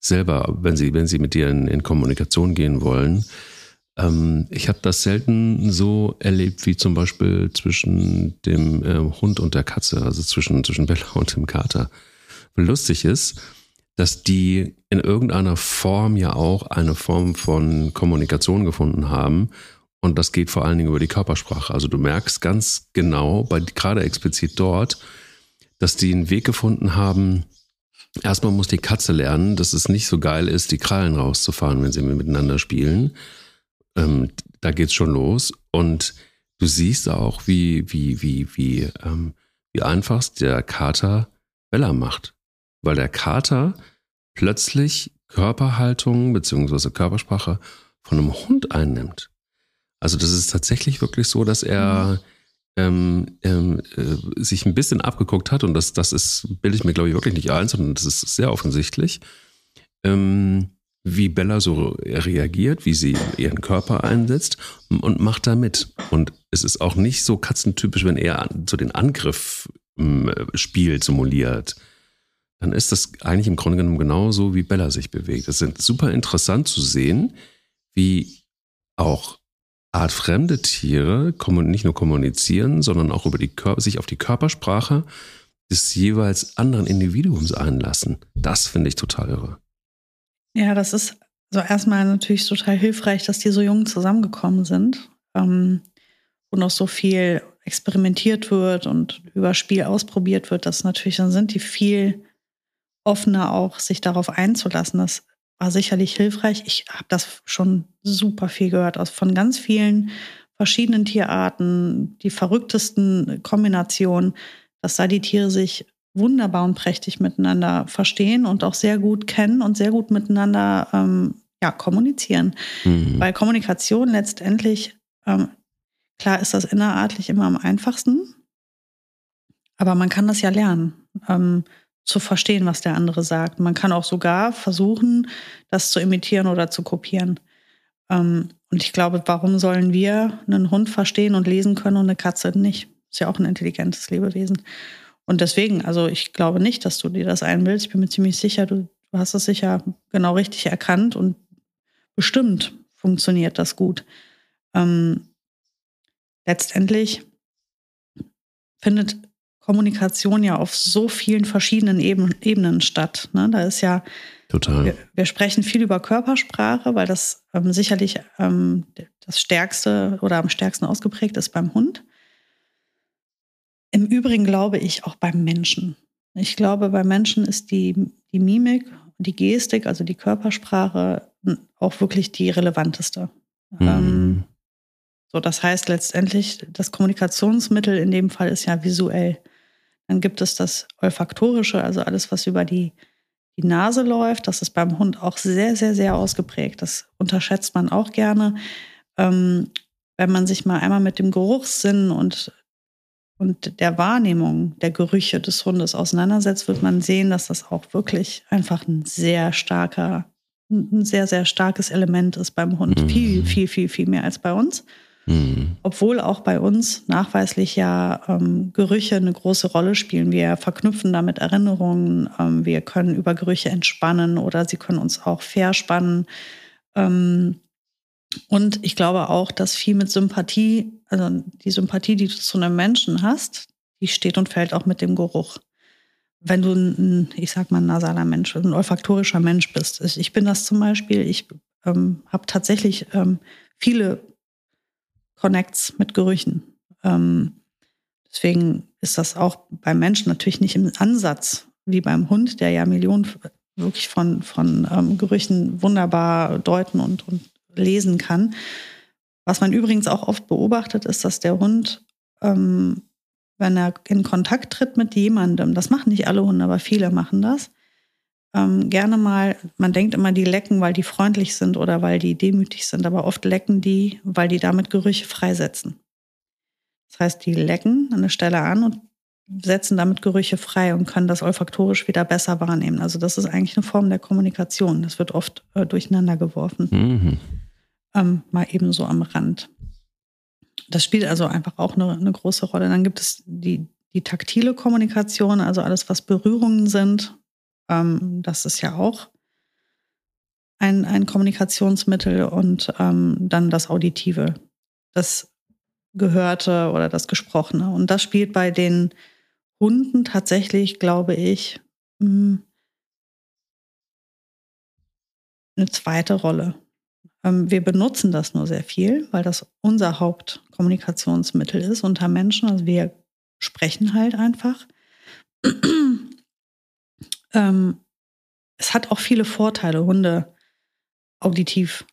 selber, wenn sie, wenn sie mit dir in, in Kommunikation gehen wollen. Ähm, ich habe das selten so erlebt wie zum Beispiel zwischen dem äh, Hund und der Katze, also zwischen, zwischen Bella und dem Kater. Lustig ist, dass die in irgendeiner Form ja auch eine Form von Kommunikation gefunden haben. Und das geht vor allen Dingen über die Körpersprache. Also du merkst ganz genau, bei, gerade explizit dort, dass die einen Weg gefunden haben. Erstmal muss die Katze lernen, dass es nicht so geil ist, die Krallen rauszufahren, wenn sie miteinander spielen. Ähm, da geht's schon los. Und du siehst auch, wie, wie, wie, wie, ähm, wie einfach der Kater Bella macht weil der Kater plötzlich Körperhaltung bzw. Körpersprache von einem Hund einnimmt. Also das ist tatsächlich wirklich so, dass er ähm, ähm, äh, sich ein bisschen abgeguckt hat und das, das ist, bilde ich mir glaube ich wirklich nicht ein, sondern das ist sehr offensichtlich, ähm, wie Bella so reagiert, wie sie ihren Körper einsetzt und macht da mit. Und es ist auch nicht so katzentypisch, wenn er so den Angriff ähm, spielt, simuliert dann ist das eigentlich im Grunde genommen genauso, wie Bella sich bewegt. Es ist super interessant zu sehen, wie auch artfremde Tiere nicht nur kommunizieren, sondern auch über die sich auf die Körpersprache des jeweils anderen Individuums einlassen. Das finde ich total irre. Ja, das ist so erstmal natürlich total hilfreich, dass die so jung zusammengekommen sind ähm, und noch so viel experimentiert wird und über Spiel ausprobiert wird. Das natürlich, dann sind die viel offener auch, sich darauf einzulassen. Das war sicherlich hilfreich. Ich habe das schon super viel gehört aus von ganz vielen verschiedenen Tierarten, die verrücktesten Kombinationen, dass da die Tiere sich wunderbar und prächtig miteinander verstehen und auch sehr gut kennen und sehr gut miteinander ähm, ja, kommunizieren. Mhm. Weil Kommunikation letztendlich, ähm, klar ist das innerartlich immer am einfachsten, aber man kann das ja lernen. Ähm, zu verstehen, was der andere sagt. Man kann auch sogar versuchen, das zu imitieren oder zu kopieren. Ähm, und ich glaube, warum sollen wir einen Hund verstehen und lesen können und eine Katze nicht? Ist ja auch ein intelligentes Lebewesen. Und deswegen, also ich glaube nicht, dass du dir das einbildest. Ich bin mir ziemlich sicher, du, du hast es sicher genau richtig erkannt und bestimmt funktioniert das gut. Ähm, letztendlich findet Kommunikation ja auf so vielen verschiedenen Eben, Ebenen statt. Ne? Da ist ja, Total. Wir, wir, sprechen viel über Körpersprache, weil das ähm, sicherlich ähm, das stärkste oder am stärksten ausgeprägt ist beim Hund. Im Übrigen glaube ich auch beim Menschen. Ich glaube, beim Menschen ist die, die Mimik und die Gestik, also die Körpersprache, auch wirklich die relevanteste. Mhm. Ähm, so, das heißt letztendlich, das Kommunikationsmittel in dem Fall ist ja visuell. Dann gibt es das Olfaktorische, also alles, was über die, die Nase läuft. Das ist beim Hund auch sehr, sehr, sehr ausgeprägt. Das unterschätzt man auch gerne. Ähm, wenn man sich mal einmal mit dem Geruchssinn und und der Wahrnehmung der Gerüche des Hundes auseinandersetzt, wird man sehen, dass das auch wirklich einfach ein sehr starker, ein sehr, sehr starkes Element ist beim Hund. Mhm. Viel, viel, viel, viel mehr als bei uns. Mhm. Obwohl auch bei uns nachweislich ja ähm, Gerüche eine große Rolle spielen. Wir verknüpfen damit Erinnerungen, ähm, wir können über Gerüche entspannen oder sie können uns auch verspannen. Ähm, und ich glaube auch, dass viel mit Sympathie, also die Sympathie, die du zu einem Menschen hast, die steht und fällt auch mit dem Geruch. Wenn du ein, ich sag mal, ein nasaler Mensch, ein olfaktorischer Mensch bist. Ich bin das zum Beispiel, ich ähm, habe tatsächlich ähm, viele Connects mit Gerüchen. Ähm, deswegen ist das auch beim Menschen natürlich nicht im Ansatz wie beim Hund, der ja Millionen wirklich von, von ähm, Gerüchen wunderbar deuten und, und lesen kann. Was man übrigens auch oft beobachtet, ist, dass der Hund, ähm, wenn er in Kontakt tritt mit jemandem, das machen nicht alle Hunde, aber viele machen das, ähm, gerne mal, man denkt immer, die lecken, weil die freundlich sind oder weil die demütig sind, aber oft lecken die, weil die damit Gerüche freisetzen. Das heißt, die lecken an der Stelle an und setzen damit Gerüche frei und können das olfaktorisch wieder besser wahrnehmen. Also das ist eigentlich eine Form der Kommunikation. Das wird oft äh, durcheinander geworfen. Mhm ähm, mal eben so am Rand. Das spielt also einfach auch eine, eine große Rolle. Dann gibt es die, die taktile Kommunikation, also alles, was Berührungen sind. Ähm, das ist ja auch ein, ein Kommunikationsmittel und ähm, dann das Auditive, das Gehörte oder das Gesprochene. Und das spielt bei den Hunden tatsächlich, glaube ich, hm, eine zweite Rolle. Ähm, wir benutzen das nur sehr viel, weil das unser Hauptkommunikationsmittel ist unter Menschen. Also wir sprechen halt einfach. Ähm, es hat auch viele Vorteile, Hunde auditiv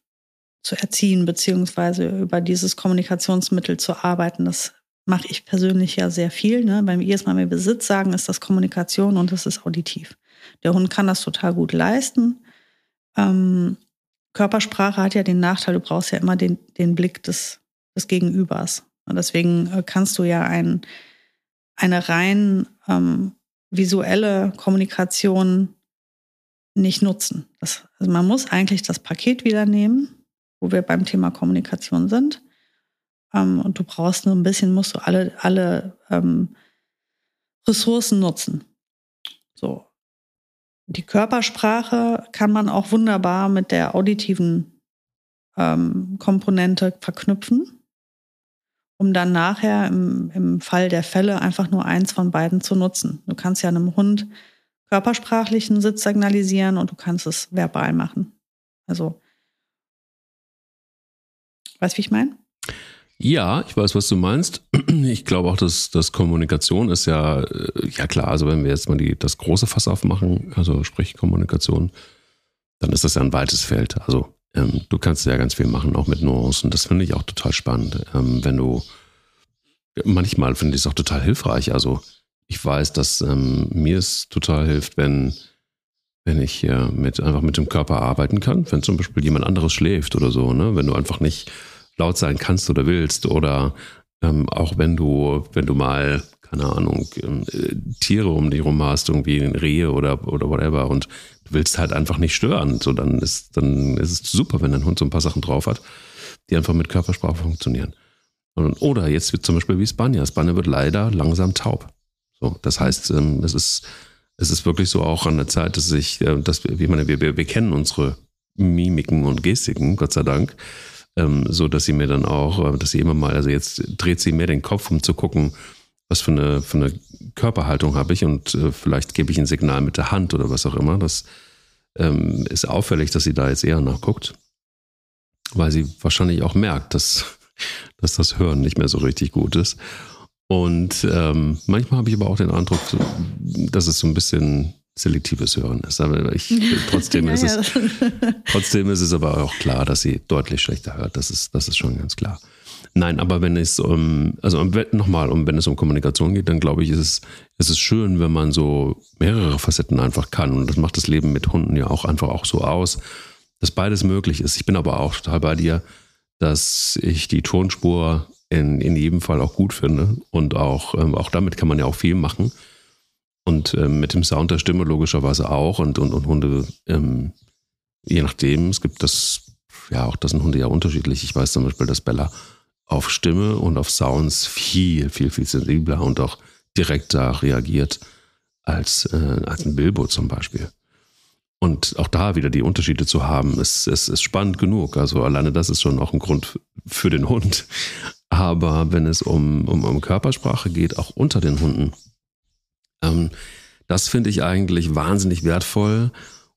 zu erziehen, beziehungsweise über dieses Kommunikationsmittel zu arbeiten. Das mache ich persönlich ja sehr viel. Ne? Beim mit Besitz sagen, ist das Kommunikation und es ist auditiv. Der Hund kann das total gut leisten. Ähm, Körpersprache hat ja den Nachteil, du brauchst ja immer den, den Blick des, des Gegenübers. Und deswegen äh, kannst du ja ein, eine rein ähm, visuelle Kommunikation nicht nutzen. Das, also man muss eigentlich das Paket wieder nehmen, wo wir beim Thema Kommunikation sind. Ähm, und du brauchst nur ein bisschen, musst du alle, alle ähm, Ressourcen nutzen. So. Die Körpersprache kann man auch wunderbar mit der auditiven ähm, Komponente verknüpfen, um dann nachher im, im Fall der Fälle einfach nur eins von beiden zu nutzen. Du kannst ja einem Hund körpersprachlichen Sitz signalisieren und du kannst es verbal machen. Also, weißt du, wie ich meine? Ja, ich weiß, was du meinst. Ich glaube auch, dass, dass Kommunikation ist ja, äh, ja klar, also wenn wir jetzt mal die, das große Fass aufmachen, also sprich Kommunikation, dann ist das ja ein weites Feld. Also ähm, du kannst ja ganz viel machen, auch mit Nuancen. Das finde ich auch total spannend. Ähm, wenn du, manchmal finde ich es auch total hilfreich. Also ich weiß, dass ähm, mir es total hilft, wenn, wenn ich äh, mit, einfach mit dem Körper arbeiten kann. Wenn zum Beispiel jemand anderes schläft oder so, ne? wenn du einfach nicht laut sein kannst oder willst oder ähm, auch wenn du, wenn du mal, keine Ahnung, ähm, äh, Tiere um dich rum hast, irgendwie Rehe oder, oder whatever und willst halt einfach nicht stören. So, dann ist, dann ist es super, wenn dein Hund so ein paar Sachen drauf hat, die einfach mit Körpersprache funktionieren. Und, oder jetzt wird zum Beispiel wie Spanja. Spanja wird leider langsam taub. So, das heißt, ähm, es ist, es ist wirklich so auch an der Zeit, dass ich, äh, dass wir, wie meine, wir, wir, wir kennen unsere Mimiken und Gestiken, Gott sei Dank, ähm, so dass sie mir dann auch, äh, dass sie immer mal, also jetzt dreht sie mehr den Kopf, um zu gucken, was für eine, für eine Körperhaltung habe ich und äh, vielleicht gebe ich ein Signal mit der Hand oder was auch immer. Das ähm, ist auffällig, dass sie da jetzt eher nachguckt, weil sie wahrscheinlich auch merkt, dass, dass das Hören nicht mehr so richtig gut ist. Und ähm, manchmal habe ich aber auch den Eindruck, dass es so ein bisschen selektives Hören ist. Aber ich, trotzdem, ja, ist es, trotzdem ist es aber auch klar, dass sie deutlich schlechter hört. Das ist, das ist schon ganz klar. Nein, aber wenn es um, also nochmal, um, wenn es um Kommunikation geht, dann glaube ich, ist es, ist es schön, wenn man so mehrere Facetten einfach kann. Und das macht das Leben mit Hunden ja auch einfach auch so aus, dass beides möglich ist. Ich bin aber auch total bei dir, dass ich die Tonspur in, in jedem Fall auch gut finde. Und auch, ähm, auch damit kann man ja auch viel machen. Und ähm, mit dem Sound der Stimme logischerweise auch. Und, und, und Hunde, ähm, je nachdem, es gibt das, ja, auch das sind Hunde ja unterschiedlich. Ich weiß zum Beispiel, dass Bella auf Stimme und auf Sounds viel, viel, viel sensibler und auch direkter reagiert als, äh, als ein Bilbo zum Beispiel. Und auch da wieder die Unterschiede zu haben, ist, ist, ist spannend genug. Also alleine das ist schon auch ein Grund für den Hund. Aber wenn es um, um, um Körpersprache geht, auch unter den Hunden, ähm, das finde ich eigentlich wahnsinnig wertvoll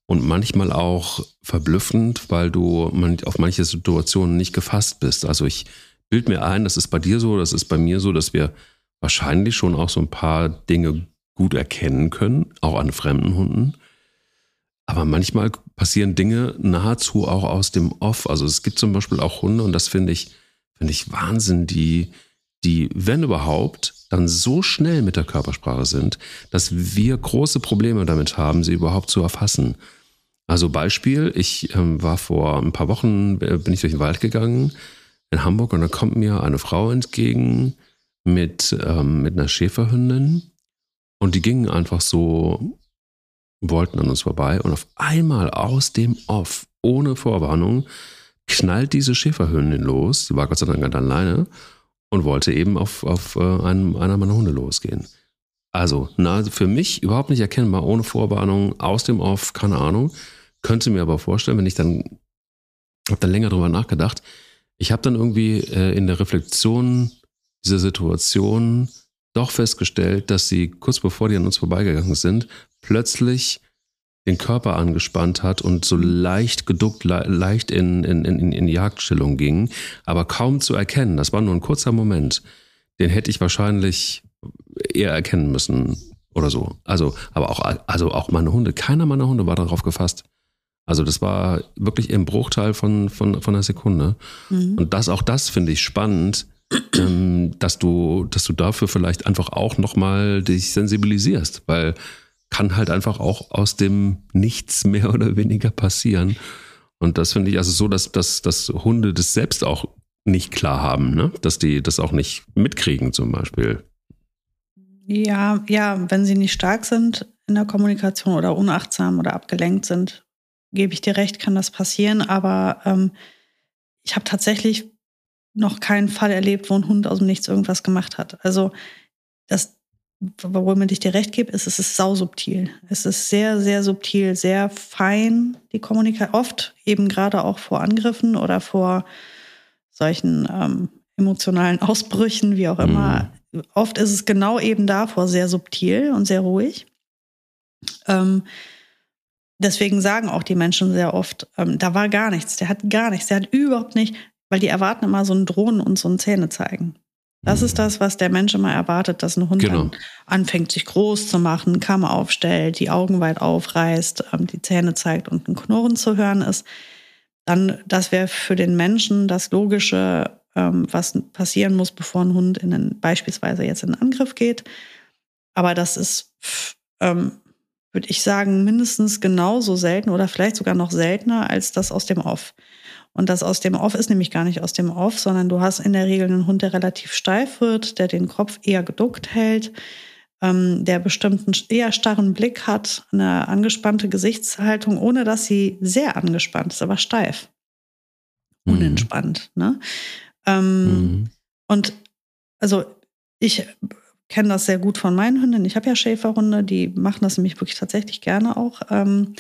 und manchmal auch verblüffend, weil du auf manche Situationen nicht gefasst bist. Also ich bild mir ein, das ist bei dir so, das ist bei mir so, dass wir wahrscheinlich schon auch so ein paar Dinge gut erkennen können, auch an fremden Hunden. Aber manchmal passieren Dinge nahezu auch aus dem Off. Also es gibt zum Beispiel auch Hunde, und das finde ich, finde ich Wahnsinn, die, die, wenn überhaupt, dann so schnell mit der Körpersprache sind, dass wir große Probleme damit haben, sie überhaupt zu erfassen. Also Beispiel, ich ähm, war vor ein paar Wochen, äh, bin ich durch den Wald gegangen in Hamburg und da kommt mir eine Frau entgegen mit, ähm, mit einer Schäferhündin und die gingen einfach so, wollten an uns vorbei und auf einmal aus dem Off, ohne Vorwarnung, knallt diese Schäferhündin los, die war Gott sei Dank ganz alleine und wollte eben auf, auf äh, einen, einer meiner Hunde losgehen. Also, na, für mich überhaupt nicht erkennbar, ohne Vorwarnung, aus dem Off, keine Ahnung. Könnte mir aber vorstellen, wenn ich dann, habe dann länger drüber nachgedacht, ich habe dann irgendwie äh, in der Reflexion dieser Situation doch festgestellt, dass sie kurz bevor die an uns vorbeigegangen sind, plötzlich den Körper angespannt hat und so leicht geduckt, le leicht in, in, in, in Jagdstellung ging, aber kaum zu erkennen. Das war nur ein kurzer Moment. Den hätte ich wahrscheinlich eher erkennen müssen oder so. Also, aber auch, also auch meine Hunde, keiner meiner Hunde war darauf gefasst. Also das war wirklich im Bruchteil von, von, von einer Sekunde. Mhm. Und das, auch das finde ich spannend, ähm, dass du, dass du dafür vielleicht einfach auch nochmal dich sensibilisierst, weil kann halt einfach auch aus dem Nichts mehr oder weniger passieren. Und das finde ich also so, dass, dass, dass Hunde das selbst auch nicht klar haben, ne? dass die das auch nicht mitkriegen zum Beispiel. Ja, ja, wenn sie nicht stark sind in der Kommunikation oder unachtsam oder abgelenkt sind, gebe ich dir recht, kann das passieren. Aber ähm, ich habe tatsächlich noch keinen Fall erlebt, wo ein Hund aus dem Nichts irgendwas gemacht hat. Also das, womit ich dir recht gebe, ist, es ist sausubtil. Es ist sehr, sehr subtil, sehr fein, die Kommunikation. Oft eben gerade auch vor Angriffen oder vor solchen ähm, emotionalen Ausbrüchen, wie auch immer. Mhm. Oft ist es genau eben davor sehr subtil und sehr ruhig. Ähm, deswegen sagen auch die Menschen sehr oft, ähm, da war gar nichts, der hat gar nichts, der hat überhaupt nicht, weil die erwarten immer so ein Drohnen und so ein Zähne zeigen. Das ist das, was der Mensch immer erwartet, dass ein Hund genau. anfängt, sich groß zu machen, Kamm aufstellt, die Augen weit aufreißt, ähm, die Zähne zeigt und ein Knurren zu hören ist. Dann, das wäre für den Menschen das Logische, ähm, was passieren muss, bevor ein Hund in einen, beispielsweise jetzt in einen Angriff geht. Aber das ist, ähm, würde ich sagen, mindestens genauso selten oder vielleicht sogar noch seltener als das aus dem Off. Und das aus dem Off ist nämlich gar nicht aus dem Off, sondern du hast in der Regel einen Hund, der relativ steif wird, der den Kopf eher geduckt hält, ähm, der bestimmten eher starren Blick hat, eine angespannte Gesichtshaltung, ohne dass sie sehr angespannt ist, aber steif. Mhm. Unentspannt. Ne? Ähm, mhm. Und also ich kenne das sehr gut von meinen Hunden. Ich habe ja Schäferhunde, die machen das nämlich wirklich tatsächlich gerne auch. Ähm,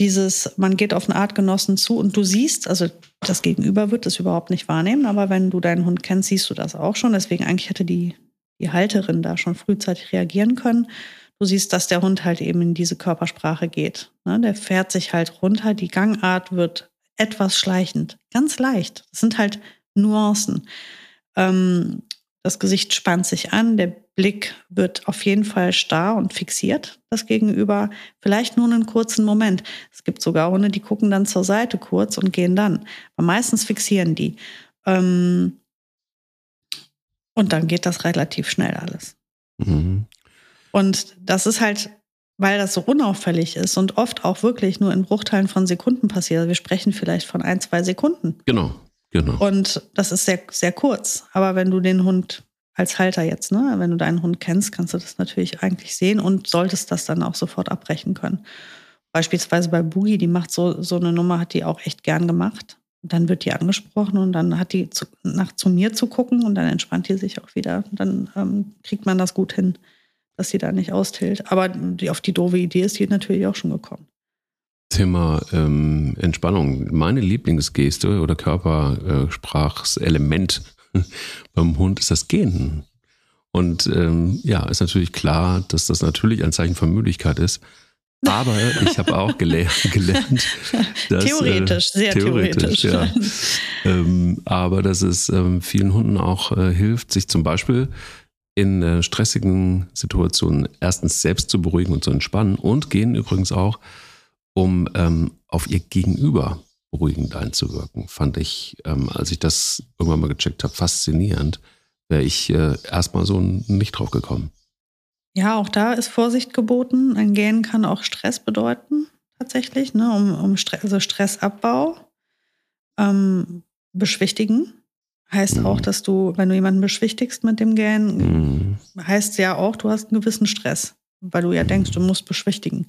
dieses, man geht auf einen Artgenossen zu und du siehst, also das Gegenüber wird das überhaupt nicht wahrnehmen, aber wenn du deinen Hund kennst, siehst du das auch schon. Deswegen eigentlich hätte die, die Halterin da schon frühzeitig reagieren können. Du siehst, dass der Hund halt eben in diese Körpersprache geht. Ne? Der fährt sich halt runter, die Gangart wird etwas schleichend, ganz leicht. Das sind halt Nuancen. Ähm, das Gesicht spannt sich an, der Blick wird auf jeden Fall starr und fixiert, das Gegenüber. Vielleicht nur einen kurzen Moment. Es gibt sogar Hunde, die gucken dann zur Seite kurz und gehen dann. Aber meistens fixieren die. Ähm, und dann geht das relativ schnell alles. Mhm. Und das ist halt, weil das so unauffällig ist und oft auch wirklich nur in Bruchteilen von Sekunden passiert. Wir sprechen vielleicht von ein, zwei Sekunden. Genau. Genau. Und das ist sehr, sehr kurz. Aber wenn du den Hund als Halter jetzt, ne, wenn du deinen Hund kennst, kannst du das natürlich eigentlich sehen und solltest das dann auch sofort abbrechen können. Beispielsweise bei Boogie, die macht so, so eine Nummer, hat die auch echt gern gemacht. dann wird die angesprochen und dann hat die zu, nach zu mir zu gucken und dann entspannt die sich auch wieder. Und dann ähm, kriegt man das gut hin, dass sie da nicht austilt. Aber die, auf die doofe Idee ist die natürlich auch schon gekommen. Thema ähm, Entspannung. Meine Lieblingsgeste oder Körpersprachselement beim Hund ist das Gehen. Und ähm, ja, ist natürlich klar, dass das natürlich ein Zeichen von Müdigkeit ist. Aber ich habe auch gelernt, gelernt dass, theoretisch, äh, sehr theoretisch. theoretisch ja. ähm, aber dass es ähm, vielen Hunden auch äh, hilft, sich zum Beispiel in äh, stressigen Situationen erstens selbst zu beruhigen und zu entspannen und gehen übrigens auch um ähm, auf ihr Gegenüber beruhigend einzuwirken. Fand ich, ähm, als ich das irgendwann mal gecheckt habe, faszinierend. Wäre ich äh, erstmal so nicht drauf gekommen. Ja, auch da ist Vorsicht geboten. Ein Gähnen kann auch Stress bedeuten, tatsächlich, ne? um, um Stress, also Stressabbau. Ähm, beschwichtigen heißt mhm. auch, dass du, wenn du jemanden beschwichtigst mit dem Gähnen, mhm. heißt ja auch, du hast einen gewissen Stress, weil du ja denkst, du musst beschwichtigen.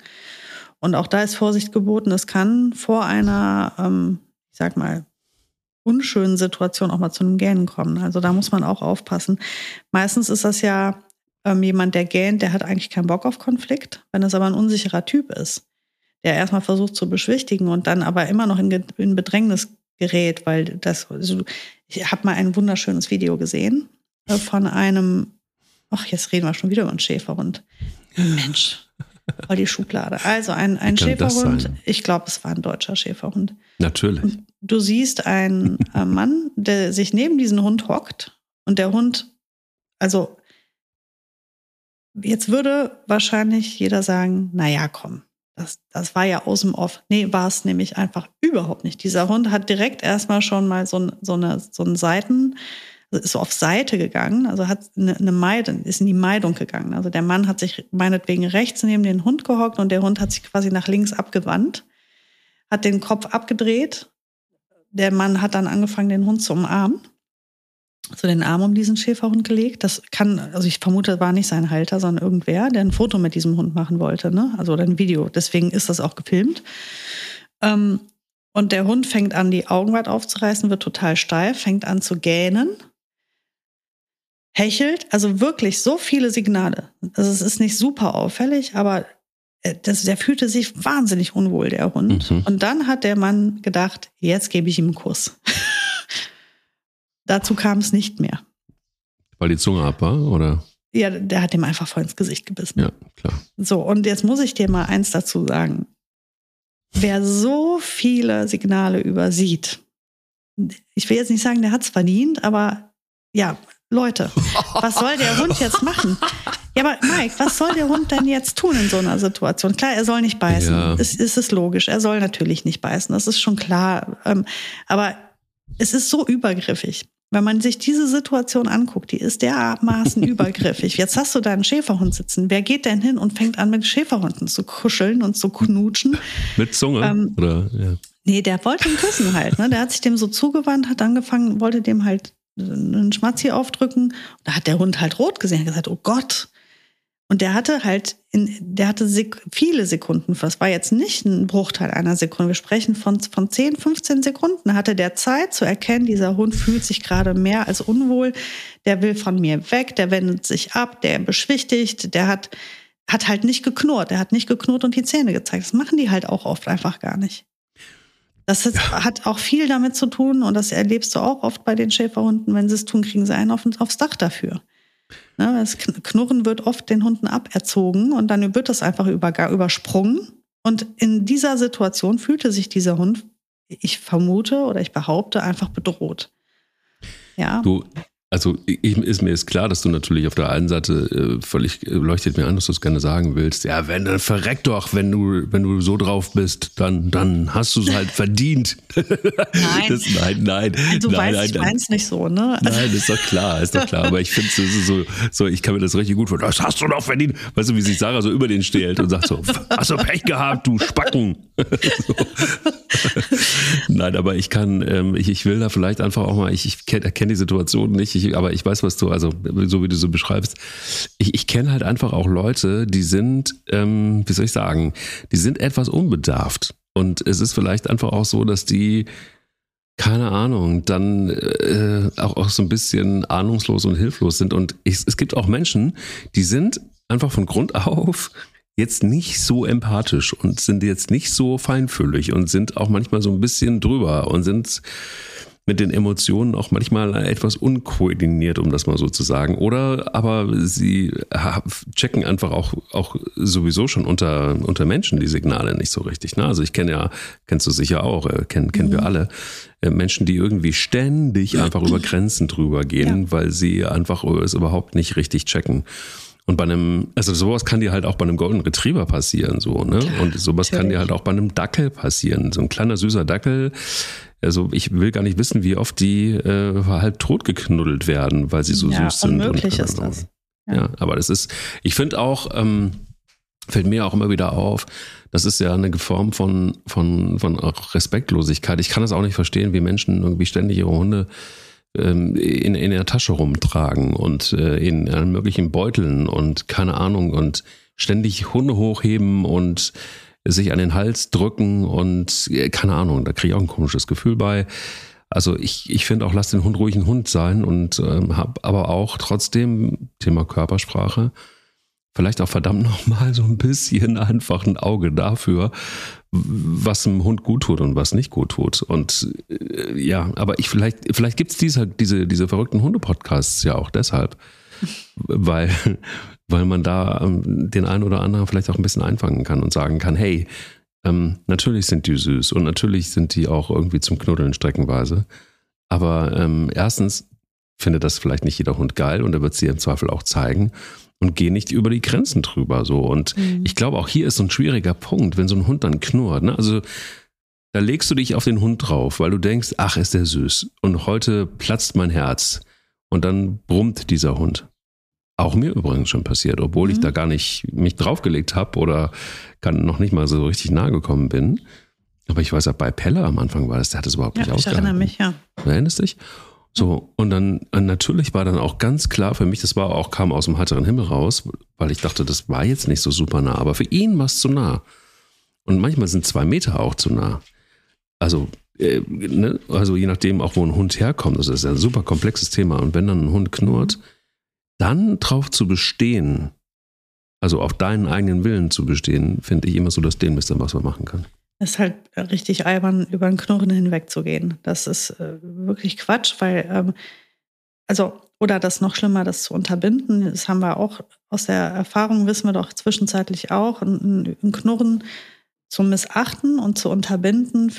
Und auch da ist Vorsicht geboten. Es kann vor einer, ähm, ich sag mal, unschönen Situation auch mal zu einem Gähnen kommen. Also da muss man auch aufpassen. Meistens ist das ja ähm, jemand, der gähnt, der hat eigentlich keinen Bock auf Konflikt. Wenn es aber ein unsicherer Typ ist, der erstmal versucht zu beschwichtigen und dann aber immer noch in, in Bedrängnis gerät, weil das, also ich habe mal ein wunderschönes Video gesehen äh, von einem, ach, jetzt reden wir schon wieder über einen Schäferhund. Mensch, Voll die Schublade. Also ein, ein Schäferhund, ich glaube, es war ein deutscher Schäferhund. Natürlich. Und du siehst einen äh, Mann, der sich neben diesen Hund hockt und der Hund, also jetzt würde wahrscheinlich jeder sagen, naja, komm, das, das war ja aus dem Off. Nee, war es nämlich einfach überhaupt nicht. Dieser Hund hat direkt erstmal schon mal so, so, eine, so einen Seiten, so auf Seite gegangen, also hat eine, eine Meidung, ist in die Meidung gegangen. Also der Mann hat sich meinetwegen rechts neben den Hund gehockt und der Hund hat sich quasi nach links abgewandt, hat den Kopf abgedreht. Der Mann hat dann angefangen, den Hund zu umarmen. So den Arm um diesen Schäferhund gelegt. Das kann, also ich vermute, war nicht sein Halter, sondern irgendwer, der ein Foto mit diesem Hund machen wollte, ne? Also oder ein Video. Deswegen ist das auch gefilmt. Ähm, und der Hund fängt an, die Augen weit aufzureißen, wird total steif, fängt an zu gähnen hechelt, also wirklich so viele Signale. Also es ist nicht super auffällig, aber äh, das, der fühlte sich wahnsinnig unwohl, der Hund. Mhm. Und dann hat der Mann gedacht, jetzt gebe ich ihm einen Kuss. Dazu kam es nicht mehr. Weil die Zunge ab war, oder? Ja, der hat ihm einfach voll ins Gesicht gebissen. Ja, klar. So, und jetzt muss ich dir mal eins dazu sagen. Wer so viele Signale übersieht, ich will jetzt nicht sagen, der hat es verdient, aber ja, Leute, was soll der Hund jetzt machen? Ja, aber Mike, was soll der Hund denn jetzt tun in so einer Situation? Klar, er soll nicht beißen. Ja. Es, es ist logisch. Er soll natürlich nicht beißen. Das ist schon klar. Ähm, aber es ist so übergriffig. Wenn man sich diese Situation anguckt, die ist dermaßen übergriffig. Jetzt hast du da einen Schäferhund sitzen. Wer geht denn hin und fängt an, mit Schäferhunden zu kuscheln und zu knutschen? Mit Zunge? Ähm, oder, ja. Nee, der wollte ihn küssen halt. Ne? Der hat sich dem so zugewandt, hat angefangen, wollte dem halt einen Schmatzi aufdrücken. Da hat der Hund halt rot gesehen, hat gesagt, oh Gott. Und der hatte halt, in, der hatte sek viele Sekunden, das war jetzt nicht ein Bruchteil einer Sekunde, wir sprechen von, von 10, 15 Sekunden, hatte der Zeit zu erkennen, dieser Hund fühlt sich gerade mehr als unwohl, der will von mir weg, der wendet sich ab, der beschwichtigt, der hat, hat halt nicht geknurrt, der hat nicht geknurrt und die Zähne gezeigt. Das machen die halt auch oft einfach gar nicht. Das ist, ja. hat auch viel damit zu tun und das erlebst du auch oft bei den Schäferhunden. Wenn sie es tun, kriegen sie einen auf, aufs Dach dafür. Ne, das Knurren wird oft den Hunden aberzogen und dann wird das einfach über, übersprungen. Und in dieser Situation fühlte sich dieser Hund, ich vermute oder ich behaupte, einfach bedroht. Ja. Du, also ich, ist mir ist klar, dass du natürlich auf der einen Seite äh, völlig äh, leuchtet mir an, dass du es gerne sagen willst. Ja, wenn dann verreck doch, wenn du wenn du so drauf bist, dann dann hast du es halt verdient. Nein, das, nein, nein. Du nein, weißt, nein, ich mein's nicht so, ne? Also nein, ist doch klar, ist doch klar. Aber ich finde es so, so, ich kann mir das richtig gut vorstellen. Das hast du doch verdient. Weißt du, wie sich Sarah so über den stellt und sagt so, hast du Pech gehabt, du Spacken. so. Nein, aber ich kann, ähm, ich, ich will da vielleicht einfach auch mal, ich, ich kenne die Situation nicht. Ich ich, aber ich weiß, was du, also so wie du so beschreibst, ich, ich kenne halt einfach auch Leute, die sind, ähm, wie soll ich sagen, die sind etwas unbedarft. Und es ist vielleicht einfach auch so, dass die, keine Ahnung, dann äh, auch, auch so ein bisschen ahnungslos und hilflos sind. Und ich, es gibt auch Menschen, die sind einfach von Grund auf jetzt nicht so empathisch und sind jetzt nicht so feinfühlig und sind auch manchmal so ein bisschen drüber und sind mit den Emotionen auch manchmal etwas unkoordiniert, um das mal so zu sagen. Oder aber sie checken einfach auch, auch sowieso schon unter, unter Menschen die Signale nicht so richtig. Ne? Also ich kenne ja, kennst du sicher auch, äh, kennen, kennen mhm. wir alle, äh, Menschen, die irgendwie ständig einfach über Grenzen drüber gehen, ja. weil sie einfach es überhaupt nicht richtig checken. Und bei einem, also sowas kann dir halt auch bei einem Golden Retriever passieren, so, ne? Und sowas Natürlich. kann dir halt auch bei einem Dackel passieren. So ein kleiner süßer Dackel, also ich will gar nicht wissen, wie oft die äh, halb tot geknuddelt werden, weil sie so ja, süß sind. Unmöglich und, ist das. Ja. ja. aber das ist, ich finde auch, ähm, fällt mir auch immer wieder auf, das ist ja eine Form von, von, von Respektlosigkeit. Ich kann das auch nicht verstehen, wie Menschen irgendwie ständig ihre Hunde in, in der Tasche rumtragen und äh, in allen möglichen Beuteln und keine Ahnung und ständig Hunde hochheben und sich an den Hals drücken und äh, keine Ahnung, da kriege ich auch ein komisches Gefühl bei. Also ich, ich finde auch, lass den Hund ruhig ein Hund sein und ähm, habe aber auch trotzdem Thema Körpersprache vielleicht auch verdammt nochmal so ein bisschen einfach ein Auge dafür, was einem Hund gut tut und was nicht gut tut. Und äh, ja, aber ich vielleicht, vielleicht gibt's diese, diese, diese verrückten Hunde-Podcasts ja auch deshalb, weil, weil man da ähm, den einen oder anderen vielleicht auch ein bisschen einfangen kann und sagen kann, hey, ähm, natürlich sind die süß und natürlich sind die auch irgendwie zum Knuddeln streckenweise. Aber ähm, erstens findet das vielleicht nicht jeder Hund geil und er wird sie im Zweifel auch zeigen und geh nicht über die Grenzen drüber so. Und mhm. ich glaube, auch hier ist so ein schwieriger Punkt, wenn so ein Hund dann knurrt. Ne? Also da legst du dich auf den Hund drauf, weil du denkst, ach, ist der süß. Und heute platzt mein Herz. Und dann brummt dieser Hund. Auch mir übrigens schon passiert, obwohl mhm. ich da gar nicht mich draufgelegt habe oder kann noch nicht mal so richtig nahe gekommen bin. Aber ich weiß ja, bei Pelle am Anfang war das, der hat es überhaupt ja, nicht ausgehalten. Ich erinnere mich, ja. Du erinnerst dich? So, und dann natürlich war dann auch ganz klar für mich, das war auch, kam aus dem heiteren Himmel raus, weil ich dachte, das war jetzt nicht so super nah, aber für ihn war es zu nah. Und manchmal sind zwei Meter auch zu nah. Also, äh, ne? also je nachdem auch, wo ein Hund herkommt, das ist ein super komplexes Thema. Und wenn dann ein Hund knurrt, dann drauf zu bestehen, also auf deinen eigenen Willen zu bestehen, finde ich immer so das Dämlichste, was man machen kann. Es ist halt richtig albern, über den Knurren hinwegzugehen. Das ist äh, wirklich Quatsch, weil, ähm, also, oder das noch schlimmer, das zu unterbinden. Das haben wir auch aus der Erfahrung, wissen wir doch zwischenzeitlich auch, ein, ein Knurren zu missachten und zu unterbinden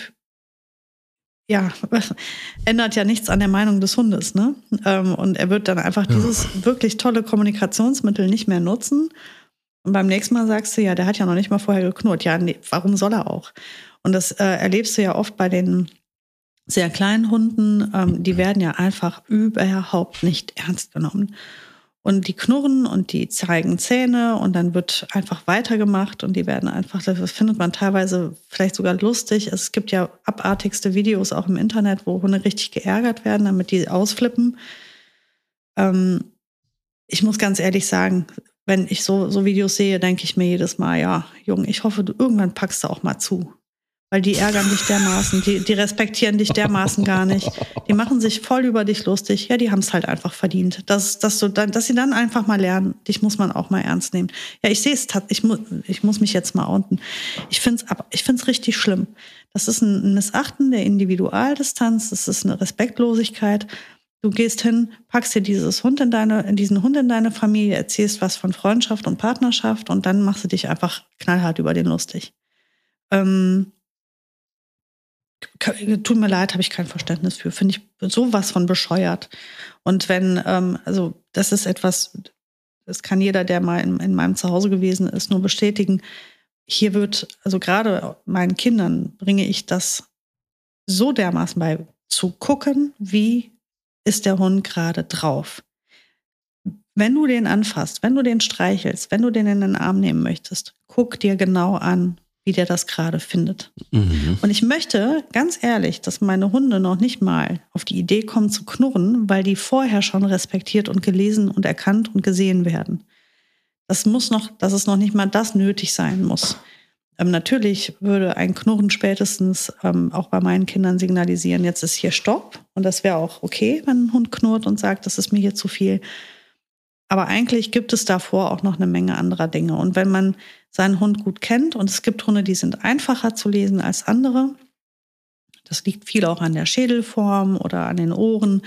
ja, ändert ja nichts an der Meinung des Hundes, ne? Ähm, und er wird dann einfach ja. dieses wirklich tolle Kommunikationsmittel nicht mehr nutzen. Und beim nächsten Mal sagst du, ja, der hat ja noch nicht mal vorher geknurrt. Ja, nee, warum soll er auch? Und das äh, erlebst du ja oft bei den sehr kleinen Hunden. Ähm, die werden ja einfach überhaupt nicht ernst genommen. Und die knurren und die zeigen Zähne und dann wird einfach weitergemacht und die werden einfach, das findet man teilweise vielleicht sogar lustig. Es gibt ja abartigste Videos auch im Internet, wo Hunde richtig geärgert werden, damit die ausflippen. Ähm, ich muss ganz ehrlich sagen, wenn ich so, so Videos sehe, denke ich mir jedes Mal, ja, Junge, ich hoffe, du irgendwann packst du auch mal zu weil die ärgern dich dermaßen, die, die respektieren dich dermaßen gar nicht. Die machen sich voll über dich lustig. Ja, die haben es halt einfach verdient. Dass, dass, du dann, dass sie dann einfach mal lernen, dich muss man auch mal ernst nehmen. Ja, ich sehe es, ich, mu ich muss mich jetzt mal outen. Ich finde es ich find's richtig schlimm. Das ist ein Missachten der Individualdistanz, das ist eine Respektlosigkeit. Du gehst hin, packst dir dieses Hund in deine, diesen Hund in deine Familie, erzählst was von Freundschaft und Partnerschaft und dann machst du dich einfach knallhart über den lustig. Ähm, tut mir leid, habe ich kein Verständnis für. Finde ich sowas von bescheuert. Und wenn, ähm, also das ist etwas, das kann jeder, der mal in, in meinem Zuhause gewesen ist, nur bestätigen. Hier wird, also gerade meinen Kindern bringe ich das so dermaßen bei, zu gucken, wie ist der Hund gerade drauf. Wenn du den anfasst, wenn du den streichelst, wenn du den in den Arm nehmen möchtest, guck dir genau an, wie der das gerade findet. Mhm. Und ich möchte ganz ehrlich, dass meine Hunde noch nicht mal auf die Idee kommen zu knurren, weil die vorher schon respektiert und gelesen und erkannt und gesehen werden. Das muss noch, dass es noch nicht mal das nötig sein muss. Ähm, natürlich würde ein Knurren spätestens ähm, auch bei meinen Kindern signalisieren, jetzt ist hier Stopp. Und das wäre auch okay, wenn ein Hund knurrt und sagt, das ist mir hier zu viel. Aber eigentlich gibt es davor auch noch eine Menge anderer Dinge. Und wenn man seinen Hund gut kennt. Und es gibt Hunde, die sind einfacher zu lesen als andere. Das liegt viel auch an der Schädelform oder an den Ohren.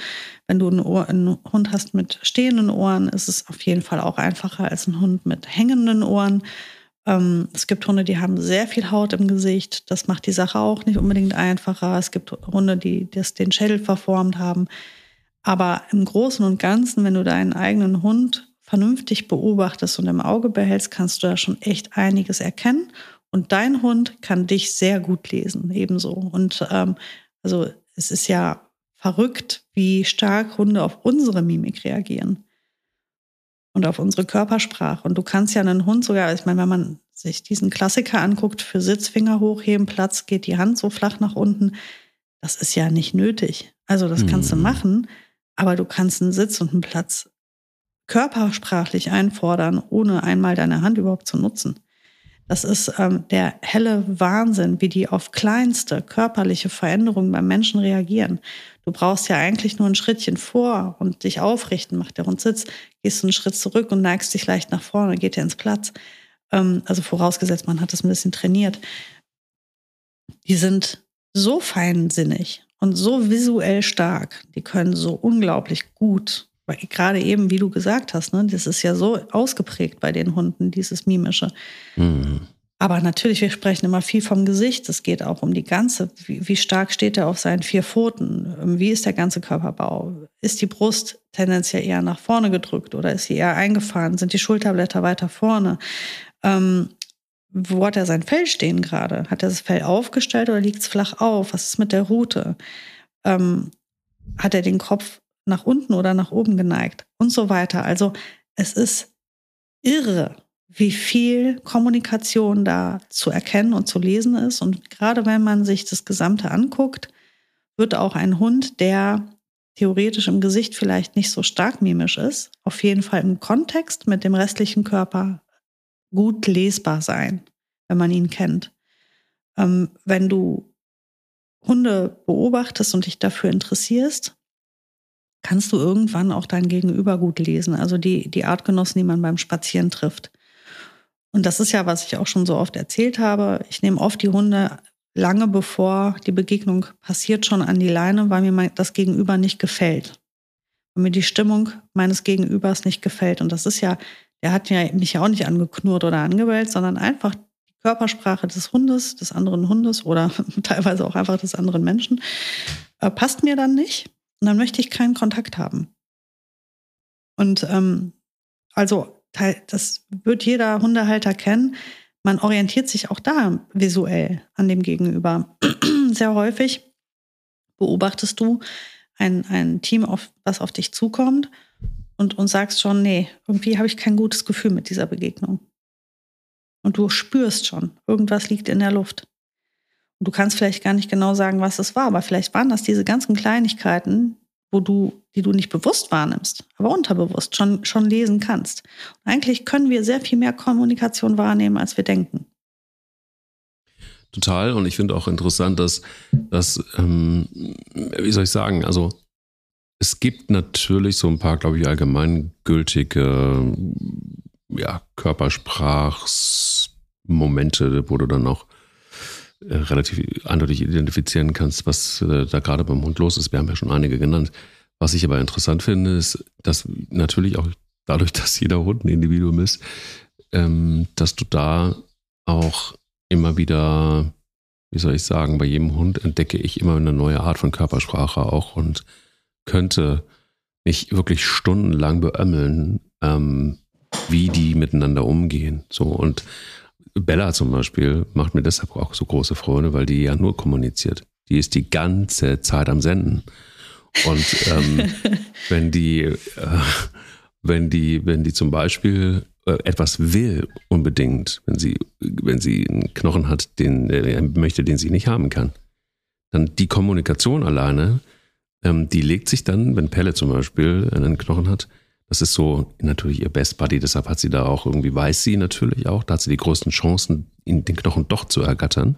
Wenn du einen, Ohr, einen, Hund hast mit stehenden Ohren, ist es auf jeden Fall auch einfacher als ein Hund mit hängenden Ohren. Ähm, es gibt Hunde, die haben sehr viel Haut im Gesicht. Das macht die Sache auch nicht unbedingt einfacher. Es gibt Hunde, die das, den Schädel verformt haben. Aber im Großen und Ganzen, wenn du deinen eigenen Hund vernünftig beobachtest und im Auge behältst, kannst du da schon echt einiges erkennen. Und dein Hund kann dich sehr gut lesen, ebenso. Und ähm, also es ist ja verrückt, wie stark Hunde auf unsere Mimik reagieren und auf unsere Körpersprache. Und du kannst ja einen Hund sogar, ich meine, wenn man sich diesen Klassiker anguckt, für Sitzfinger hochheben, Platz, geht die Hand so flach nach unten, das ist ja nicht nötig. Also das kannst du mhm. machen, aber du kannst einen Sitz und einen Platz körpersprachlich einfordern, ohne einmal deine Hand überhaupt zu nutzen. Das ist ähm, der helle Wahnsinn, wie die auf kleinste körperliche Veränderungen beim Menschen reagieren. Du brauchst ja eigentlich nur ein Schrittchen vor und dich aufrichten, macht der Hund Sitz, gehst du einen Schritt zurück und neigst dich leicht nach vorne, geht er ins Platz. Ähm, also vorausgesetzt, man hat das ein bisschen trainiert. Die sind so feinsinnig und so visuell stark, die können so unglaublich gut weil gerade eben, wie du gesagt hast, ne, das ist ja so ausgeprägt bei den Hunden, dieses Mimische. Mhm. Aber natürlich, wir sprechen immer viel vom Gesicht. Es geht auch um die ganze, wie, wie, stark steht er auf seinen vier Pfoten? Wie ist der ganze Körperbau? Ist die Brust tendenziell eher nach vorne gedrückt oder ist sie eher eingefahren? Sind die Schulterblätter weiter vorne? Ähm, wo hat er sein Fell stehen gerade? Hat er das Fell aufgestellt oder liegt es flach auf? Was ist mit der Rute? Ähm, hat er den Kopf nach unten oder nach oben geneigt und so weiter. Also es ist irre, wie viel Kommunikation da zu erkennen und zu lesen ist. Und gerade wenn man sich das Gesamte anguckt, wird auch ein Hund, der theoretisch im Gesicht vielleicht nicht so stark mimisch ist, auf jeden Fall im Kontext mit dem restlichen Körper gut lesbar sein, wenn man ihn kennt. Ähm, wenn du Hunde beobachtest und dich dafür interessierst, kannst du irgendwann auch dein Gegenüber gut lesen. Also die, die Artgenossen, die man beim Spazieren trifft. Und das ist ja, was ich auch schon so oft erzählt habe. Ich nehme oft die Hunde lange bevor die Begegnung passiert schon an die Leine, weil mir das Gegenüber nicht gefällt. Weil mir die Stimmung meines Gegenübers nicht gefällt. Und das ist ja, der hat ja mich ja auch nicht angeknurrt oder angewählt, sondern einfach die Körpersprache des Hundes, des anderen Hundes oder teilweise auch einfach des anderen Menschen, äh, passt mir dann nicht. Und dann möchte ich keinen Kontakt haben. Und ähm, also das wird jeder Hundehalter kennen. Man orientiert sich auch da visuell an dem Gegenüber. Sehr häufig beobachtest du ein, ein Team, auf, was auf dich zukommt und, und sagst schon, nee, irgendwie habe ich kein gutes Gefühl mit dieser Begegnung. Und du spürst schon, irgendwas liegt in der Luft. Du kannst vielleicht gar nicht genau sagen, was es war, aber vielleicht waren das diese ganzen Kleinigkeiten, wo du, die du nicht bewusst wahrnimmst, aber unterbewusst schon, schon lesen kannst. Und eigentlich können wir sehr viel mehr Kommunikation wahrnehmen, als wir denken. Total. Und ich finde auch interessant, dass, dass ähm, wie soll ich sagen, also es gibt natürlich so ein paar, glaube ich, allgemeingültige ja, Körpersprachsmomente, wo du dann auch äh, relativ eindeutig identifizieren kannst, was äh, da gerade beim Hund los ist. Wir haben ja schon einige genannt. Was ich aber interessant finde, ist, dass natürlich auch dadurch, dass jeder Hund ein Individuum ist, ähm, dass du da auch immer wieder, wie soll ich sagen, bei jedem Hund entdecke ich immer eine neue Art von Körpersprache auch und könnte mich wirklich stundenlang beömmeln, ähm, wie die miteinander umgehen. So und Bella zum Beispiel macht mir deshalb auch so große Freude, weil die ja nur kommuniziert. Die ist die ganze Zeit am Senden. Und ähm, wenn die, äh, wenn die, wenn die zum Beispiel äh, etwas will unbedingt, wenn sie, wenn sie einen Knochen hat, den er möchte, den sie nicht haben kann, dann die Kommunikation alleine, ähm, die legt sich dann, wenn Pelle zum Beispiel einen Knochen hat, das ist so natürlich ihr Best Buddy, deshalb hat sie da auch irgendwie, weiß sie natürlich auch, da hat sie die größten Chancen, den Knochen doch zu ergattern.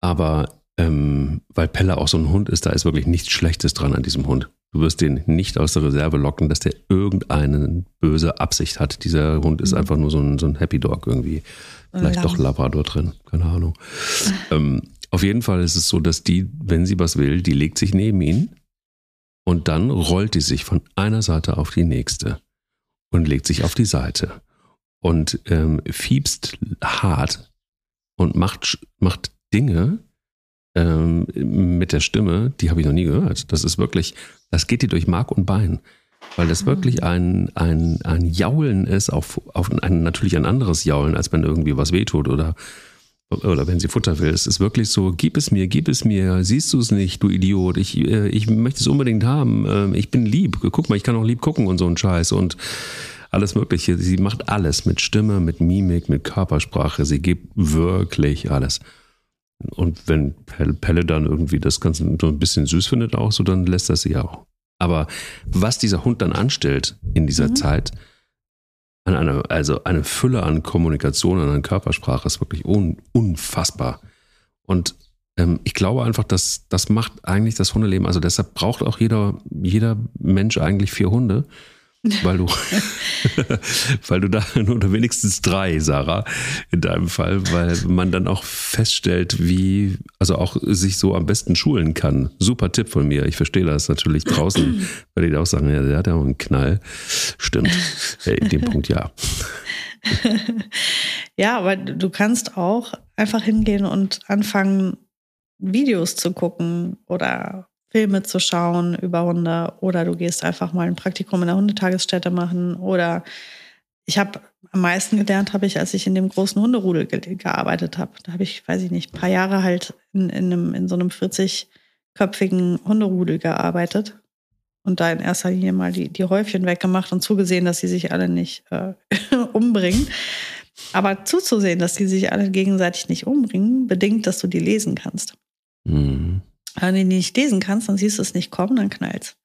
Aber ähm, weil Pelle auch so ein Hund ist, da ist wirklich nichts Schlechtes dran an diesem Hund. Du wirst den nicht aus der Reserve locken, dass der irgendeine böse Absicht hat. Dieser Hund ist mhm. einfach nur so ein, so ein Happy Dog irgendwie. Vielleicht Lamm. doch Labrador drin, keine Ahnung. ähm, auf jeden Fall ist es so, dass die, wenn sie was will, die legt sich neben ihn und dann rollt die sich von einer Seite auf die nächste und legt sich auf die Seite und ähm, fiebst hart und macht, macht Dinge ähm, mit der Stimme, die habe ich noch nie gehört. Das ist wirklich, das geht dir durch Mark und Bein. Weil das wirklich mhm. ein, ein, ein Jaulen ist, auf, auf ein, natürlich ein anderes Jaulen, als wenn irgendwie was wehtut oder oder wenn sie Futter will. Es ist wirklich so, gib es mir, gib es mir, siehst du es nicht, du Idiot, ich, äh, ich möchte es unbedingt haben, ähm, ich bin lieb, guck mal, ich kann auch lieb gucken und so ein Scheiß und alles Mögliche. Sie macht alles mit Stimme, mit Mimik, mit Körpersprache, sie gibt wirklich alles. Und wenn Pelle dann irgendwie das Ganze so ein bisschen süß findet auch so, dann lässt er sie auch. Aber was dieser Hund dann anstellt in dieser mhm. Zeit, an eine, also eine Fülle an Kommunikation, an Körpersprache ist wirklich un, unfassbar. Und ähm, ich glaube einfach, dass das macht eigentlich das Hundeleben. Also deshalb braucht auch jeder, jeder Mensch eigentlich vier Hunde, weil du, weil du da oder wenigstens drei, Sarah, in deinem Fall, weil man dann auch feststellt, wie, also auch sich so am besten schulen kann. Super Tipp von mir. Ich verstehe das natürlich draußen, weil die auch sagen, ja, der hat ja auch einen Knall. Stimmt. In dem Punkt ja. ja, aber du kannst auch einfach hingehen und anfangen, Videos zu gucken oder Filme zu schauen über Hunde oder du gehst einfach mal ein Praktikum in der Hundetagesstätte machen oder ich habe am meisten gelernt, habe ich, als ich in dem großen Hunderudel ge gearbeitet habe. Da habe ich, weiß ich nicht, ein paar Jahre halt in, in, einem, in so einem 40-köpfigen Hunderudel gearbeitet und da in erster Linie mal die, die Häufchen weggemacht und zugesehen, dass sie sich alle nicht äh, umbringen. Aber zuzusehen, dass die sich alle gegenseitig nicht umbringen, bedingt, dass du die lesen kannst. Mhm. Wenn du nicht lesen kannst, dann siehst du es nicht kommen, dann knallt's.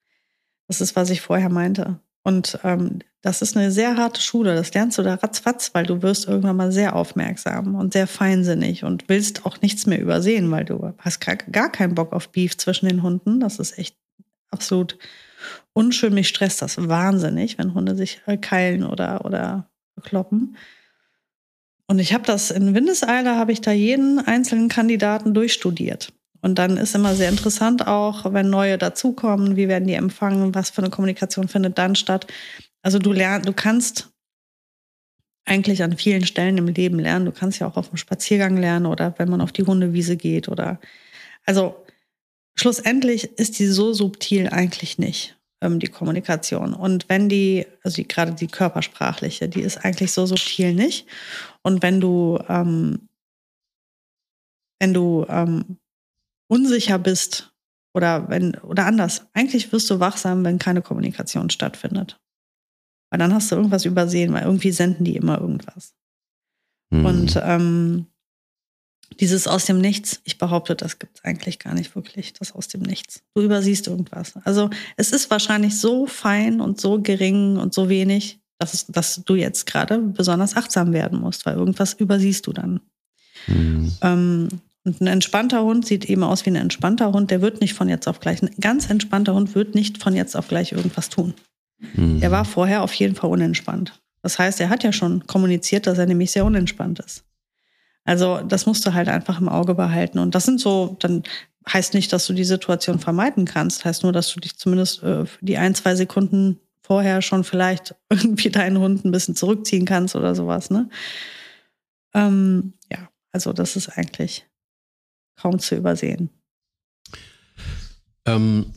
Das ist, was ich vorher meinte. Und ähm, das ist eine sehr harte Schule. Das lernst du da ratzfatz, weil du wirst irgendwann mal sehr aufmerksam und sehr feinsinnig und willst auch nichts mehr übersehen, weil du hast gar, gar keinen Bock auf Beef zwischen den Hunden. Das ist echt absolut unschön. Mich stresst das wahnsinnig, wenn Hunde sich äh, keilen oder, oder kloppen. Und ich habe das in Windeseile, habe ich da jeden einzelnen Kandidaten durchstudiert. Und dann ist immer sehr interessant auch, wenn neue dazukommen, wie werden die empfangen, was für eine Kommunikation findet dann statt. Also du lernst, du kannst eigentlich an vielen Stellen im Leben lernen. Du kannst ja auch auf dem Spaziergang lernen oder wenn man auf die Hundewiese geht oder also schlussendlich ist die so subtil eigentlich nicht, ähm, die Kommunikation. Und wenn die, also die, gerade die körpersprachliche, die ist eigentlich so subtil nicht. Und wenn du, ähm, wenn du ähm, unsicher bist Oder wenn, oder anders. Eigentlich wirst du wachsam, wenn keine Kommunikation stattfindet. Weil dann hast du irgendwas übersehen, weil irgendwie senden die immer irgendwas. Mhm. Und ähm, dieses aus dem Nichts, ich behaupte, das gibt es eigentlich gar nicht wirklich, das aus dem Nichts. Du übersiehst irgendwas. Also es ist wahrscheinlich so fein und so gering und so wenig, dass, es, dass du jetzt gerade besonders achtsam werden musst, weil irgendwas übersiehst du dann. Mhm. Ähm, und ein entspannter Hund sieht eben aus wie ein entspannter Hund. Der wird nicht von jetzt auf gleich, ein ganz entspannter Hund wird nicht von jetzt auf gleich irgendwas tun. Mhm. Er war vorher auf jeden Fall unentspannt. Das heißt, er hat ja schon kommuniziert, dass er nämlich sehr unentspannt ist. Also das musst du halt einfach im Auge behalten. Und das sind so, dann heißt nicht, dass du die Situation vermeiden kannst, heißt nur, dass du dich zumindest äh, die ein, zwei Sekunden vorher schon vielleicht irgendwie deinen Hund ein bisschen zurückziehen kannst oder sowas. Ne? Ähm, ja, also das ist eigentlich kaum zu übersehen. Ähm,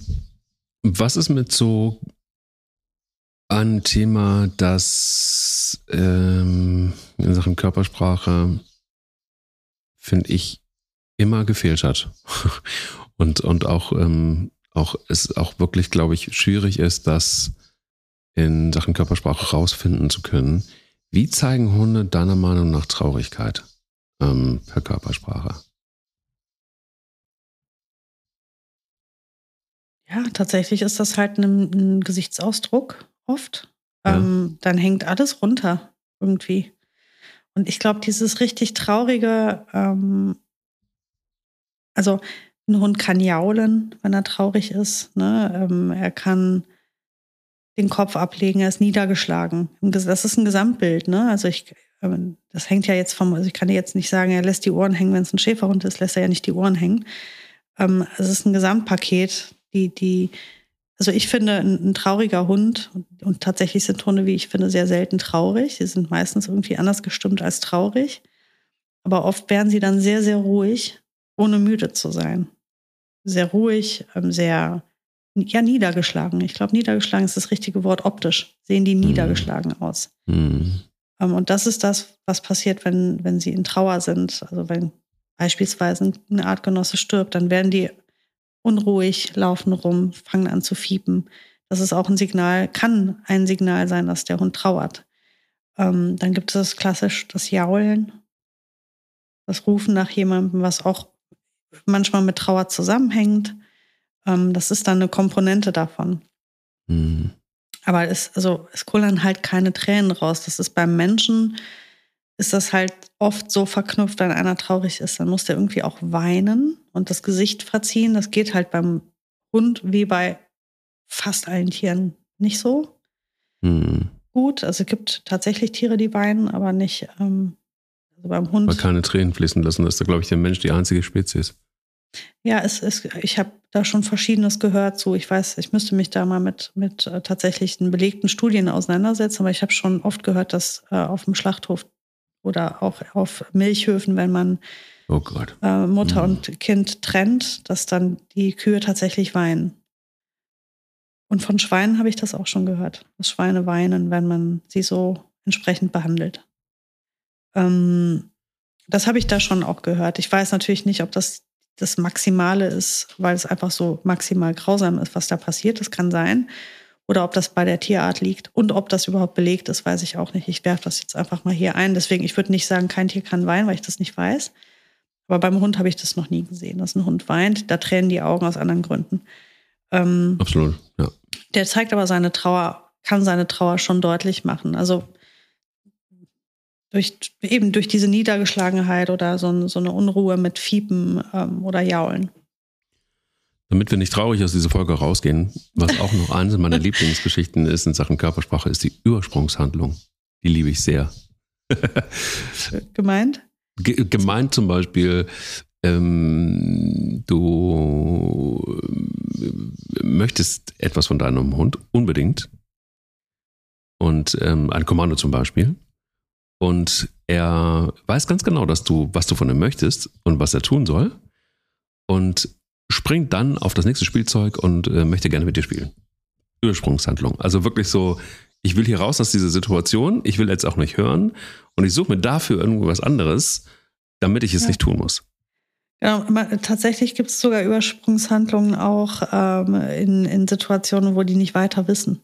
was ist mit so ein Thema, das ähm, in Sachen Körpersprache, finde ich, immer gefehlt hat. und, und auch, ähm, auch es auch wirklich, glaube ich, schwierig ist, das in Sachen Körpersprache rausfinden zu können. Wie zeigen Hunde deiner Meinung nach Traurigkeit ähm, per Körpersprache? Ja, tatsächlich ist das halt ein, ein Gesichtsausdruck oft. Ja. Ähm, dann hängt alles runter irgendwie. Und ich glaube, dieses richtig traurige, ähm, also ein Hund kann jaulen, wenn er traurig ist. Ne? Ähm, er kann den Kopf ablegen, er ist niedergeschlagen. Das ist ein Gesamtbild. Ne? Also ich, ähm, das hängt ja jetzt vom, also ich kann jetzt nicht sagen, er lässt die Ohren hängen, wenn es ein Schäferhund ist, lässt er ja nicht die Ohren hängen. Ähm, es ist ein Gesamtpaket die, die, also ich finde, ein, ein trauriger Hund, und, und, tatsächlich sind Hunde, wie ich finde, sehr selten traurig. Sie sind meistens irgendwie anders gestimmt als traurig. Aber oft werden sie dann sehr, sehr ruhig, ohne müde zu sein. Sehr ruhig, ähm, sehr, ja, niedergeschlagen. Ich glaube, niedergeschlagen ist das richtige Wort optisch. Sehen die mhm. niedergeschlagen aus. Mhm. Ähm, und das ist das, was passiert, wenn, wenn sie in Trauer sind. Also wenn beispielsweise eine Artgenosse stirbt, dann werden die unruhig, laufen rum, fangen an zu fiepen. Das ist auch ein Signal, kann ein Signal sein, dass der Hund trauert. Ähm, dann gibt es klassisch das Jaulen, das Rufen nach jemandem, was auch manchmal mit Trauer zusammenhängt. Ähm, das ist dann eine Komponente davon. Mhm. Aber es, also, es kullern halt keine Tränen raus. Das ist beim Menschen ist das halt oft so verknüpft, wenn einer traurig ist, dann muss der irgendwie auch weinen und das Gesicht verziehen. Das geht halt beim Hund wie bei fast allen Tieren nicht so hm. gut. Also es gibt tatsächlich Tiere, die weinen, aber nicht ähm, also beim Hund. Aber keine Tränen fließen lassen, das ist da, glaube ich, der Mensch die einzige Spezies. Ja, es ist, ich habe da schon Verschiedenes gehört so. Ich weiß, ich müsste mich da mal mit, mit äh, tatsächlichen belegten Studien auseinandersetzen, aber ich habe schon oft gehört, dass äh, auf dem Schlachthof oder auch auf Milchhöfen, wenn man oh äh, Mutter mhm. und Kind trennt, dass dann die Kühe tatsächlich weinen. Und von Schweinen habe ich das auch schon gehört, dass Schweine weinen, wenn man sie so entsprechend behandelt. Ähm, das habe ich da schon auch gehört. Ich weiß natürlich nicht, ob das das Maximale ist, weil es einfach so maximal grausam ist, was da passiert. Das kann sein oder ob das bei der Tierart liegt und ob das überhaupt belegt ist, weiß ich auch nicht. Ich werfe das jetzt einfach mal hier ein. Deswegen, ich würde nicht sagen, kein Tier kann weinen, weil ich das nicht weiß. Aber beim Hund habe ich das noch nie gesehen, dass ein Hund weint. Da tränen die Augen aus anderen Gründen. Ähm, Absolut, ja. Der zeigt aber seine Trauer, kann seine Trauer schon deutlich machen. Also durch, eben durch diese Niedergeschlagenheit oder so, so eine Unruhe mit Fiepen ähm, oder Jaulen. Damit wir nicht traurig aus dieser Folge rausgehen, was auch noch eines meiner Lieblingsgeschichten ist in Sachen Körpersprache, ist die Übersprungshandlung. Die liebe ich sehr. Gemeint? Ge gemeint zum Beispiel, ähm, du möchtest etwas von deinem Hund unbedingt und ähm, ein Kommando zum Beispiel und er weiß ganz genau, dass du, was du von ihm möchtest und was er tun soll und springt dann auf das nächste Spielzeug und äh, möchte gerne mit dir spielen. Übersprungshandlung. Also wirklich so, ich will hier raus aus dieser Situation, ich will jetzt auch nicht hören und ich suche mir dafür irgendwas anderes, damit ich es ja. nicht tun muss. Genau, tatsächlich gibt es sogar Übersprungshandlungen auch ähm, in, in Situationen, wo die nicht weiter wissen.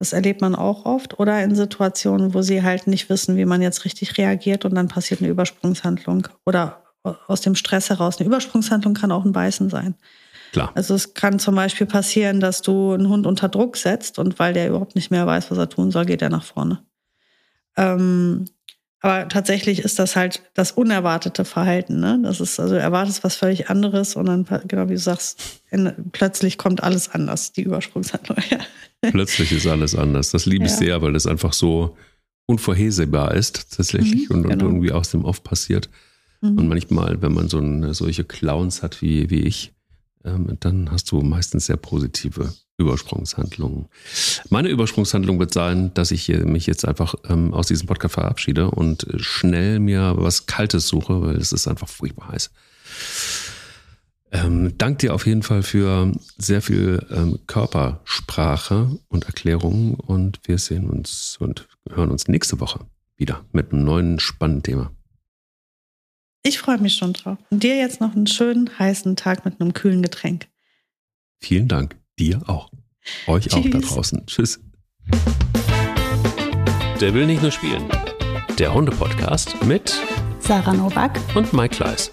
Das erlebt man auch oft. Oder in Situationen, wo sie halt nicht wissen, wie man jetzt richtig reagiert und dann passiert eine Übersprungshandlung. Oder aus dem Stress heraus. Eine Übersprungshandlung kann auch ein Beißen sein. Klar. Also es kann zum Beispiel passieren, dass du einen Hund unter Druck setzt und weil der überhaupt nicht mehr weiß, was er tun soll, geht er nach vorne. Ähm, aber tatsächlich ist das halt das unerwartete Verhalten. Ne? Das ist also du erwartest was völlig anderes und dann, genau wie du sagst, in, plötzlich kommt alles anders, die Übersprungshandlung. Ja. Plötzlich ist alles anders. Das liebe ich ja. sehr, weil das einfach so unvorhersehbar ist tatsächlich mhm, und, genau. und, irgendwie aus dem Off passiert. Mhm. Und manchmal, wenn man so eine, solche Clowns hat wie, wie ich, ähm, dann hast du meistens sehr positive Übersprungshandlungen. Meine Übersprungshandlung wird sein, dass ich mich jetzt einfach ähm, aus diesem Podcast verabschiede und schnell mir was Kaltes suche, weil es ist einfach furchtbar heiß. Ähm, dank dir auf jeden Fall für sehr viel ähm, Körpersprache und Erklärungen und wir sehen uns und hören uns nächste Woche wieder mit einem neuen spannenden Thema. Ich freue mich schon drauf. Und dir jetzt noch einen schönen heißen Tag mit einem kühlen Getränk. Vielen Dank. Dir auch. Euch Tschüss. auch da draußen. Tschüss. Der will nicht nur spielen. Der Hunde-Podcast mit Sarah Novak und Mike Kleiss.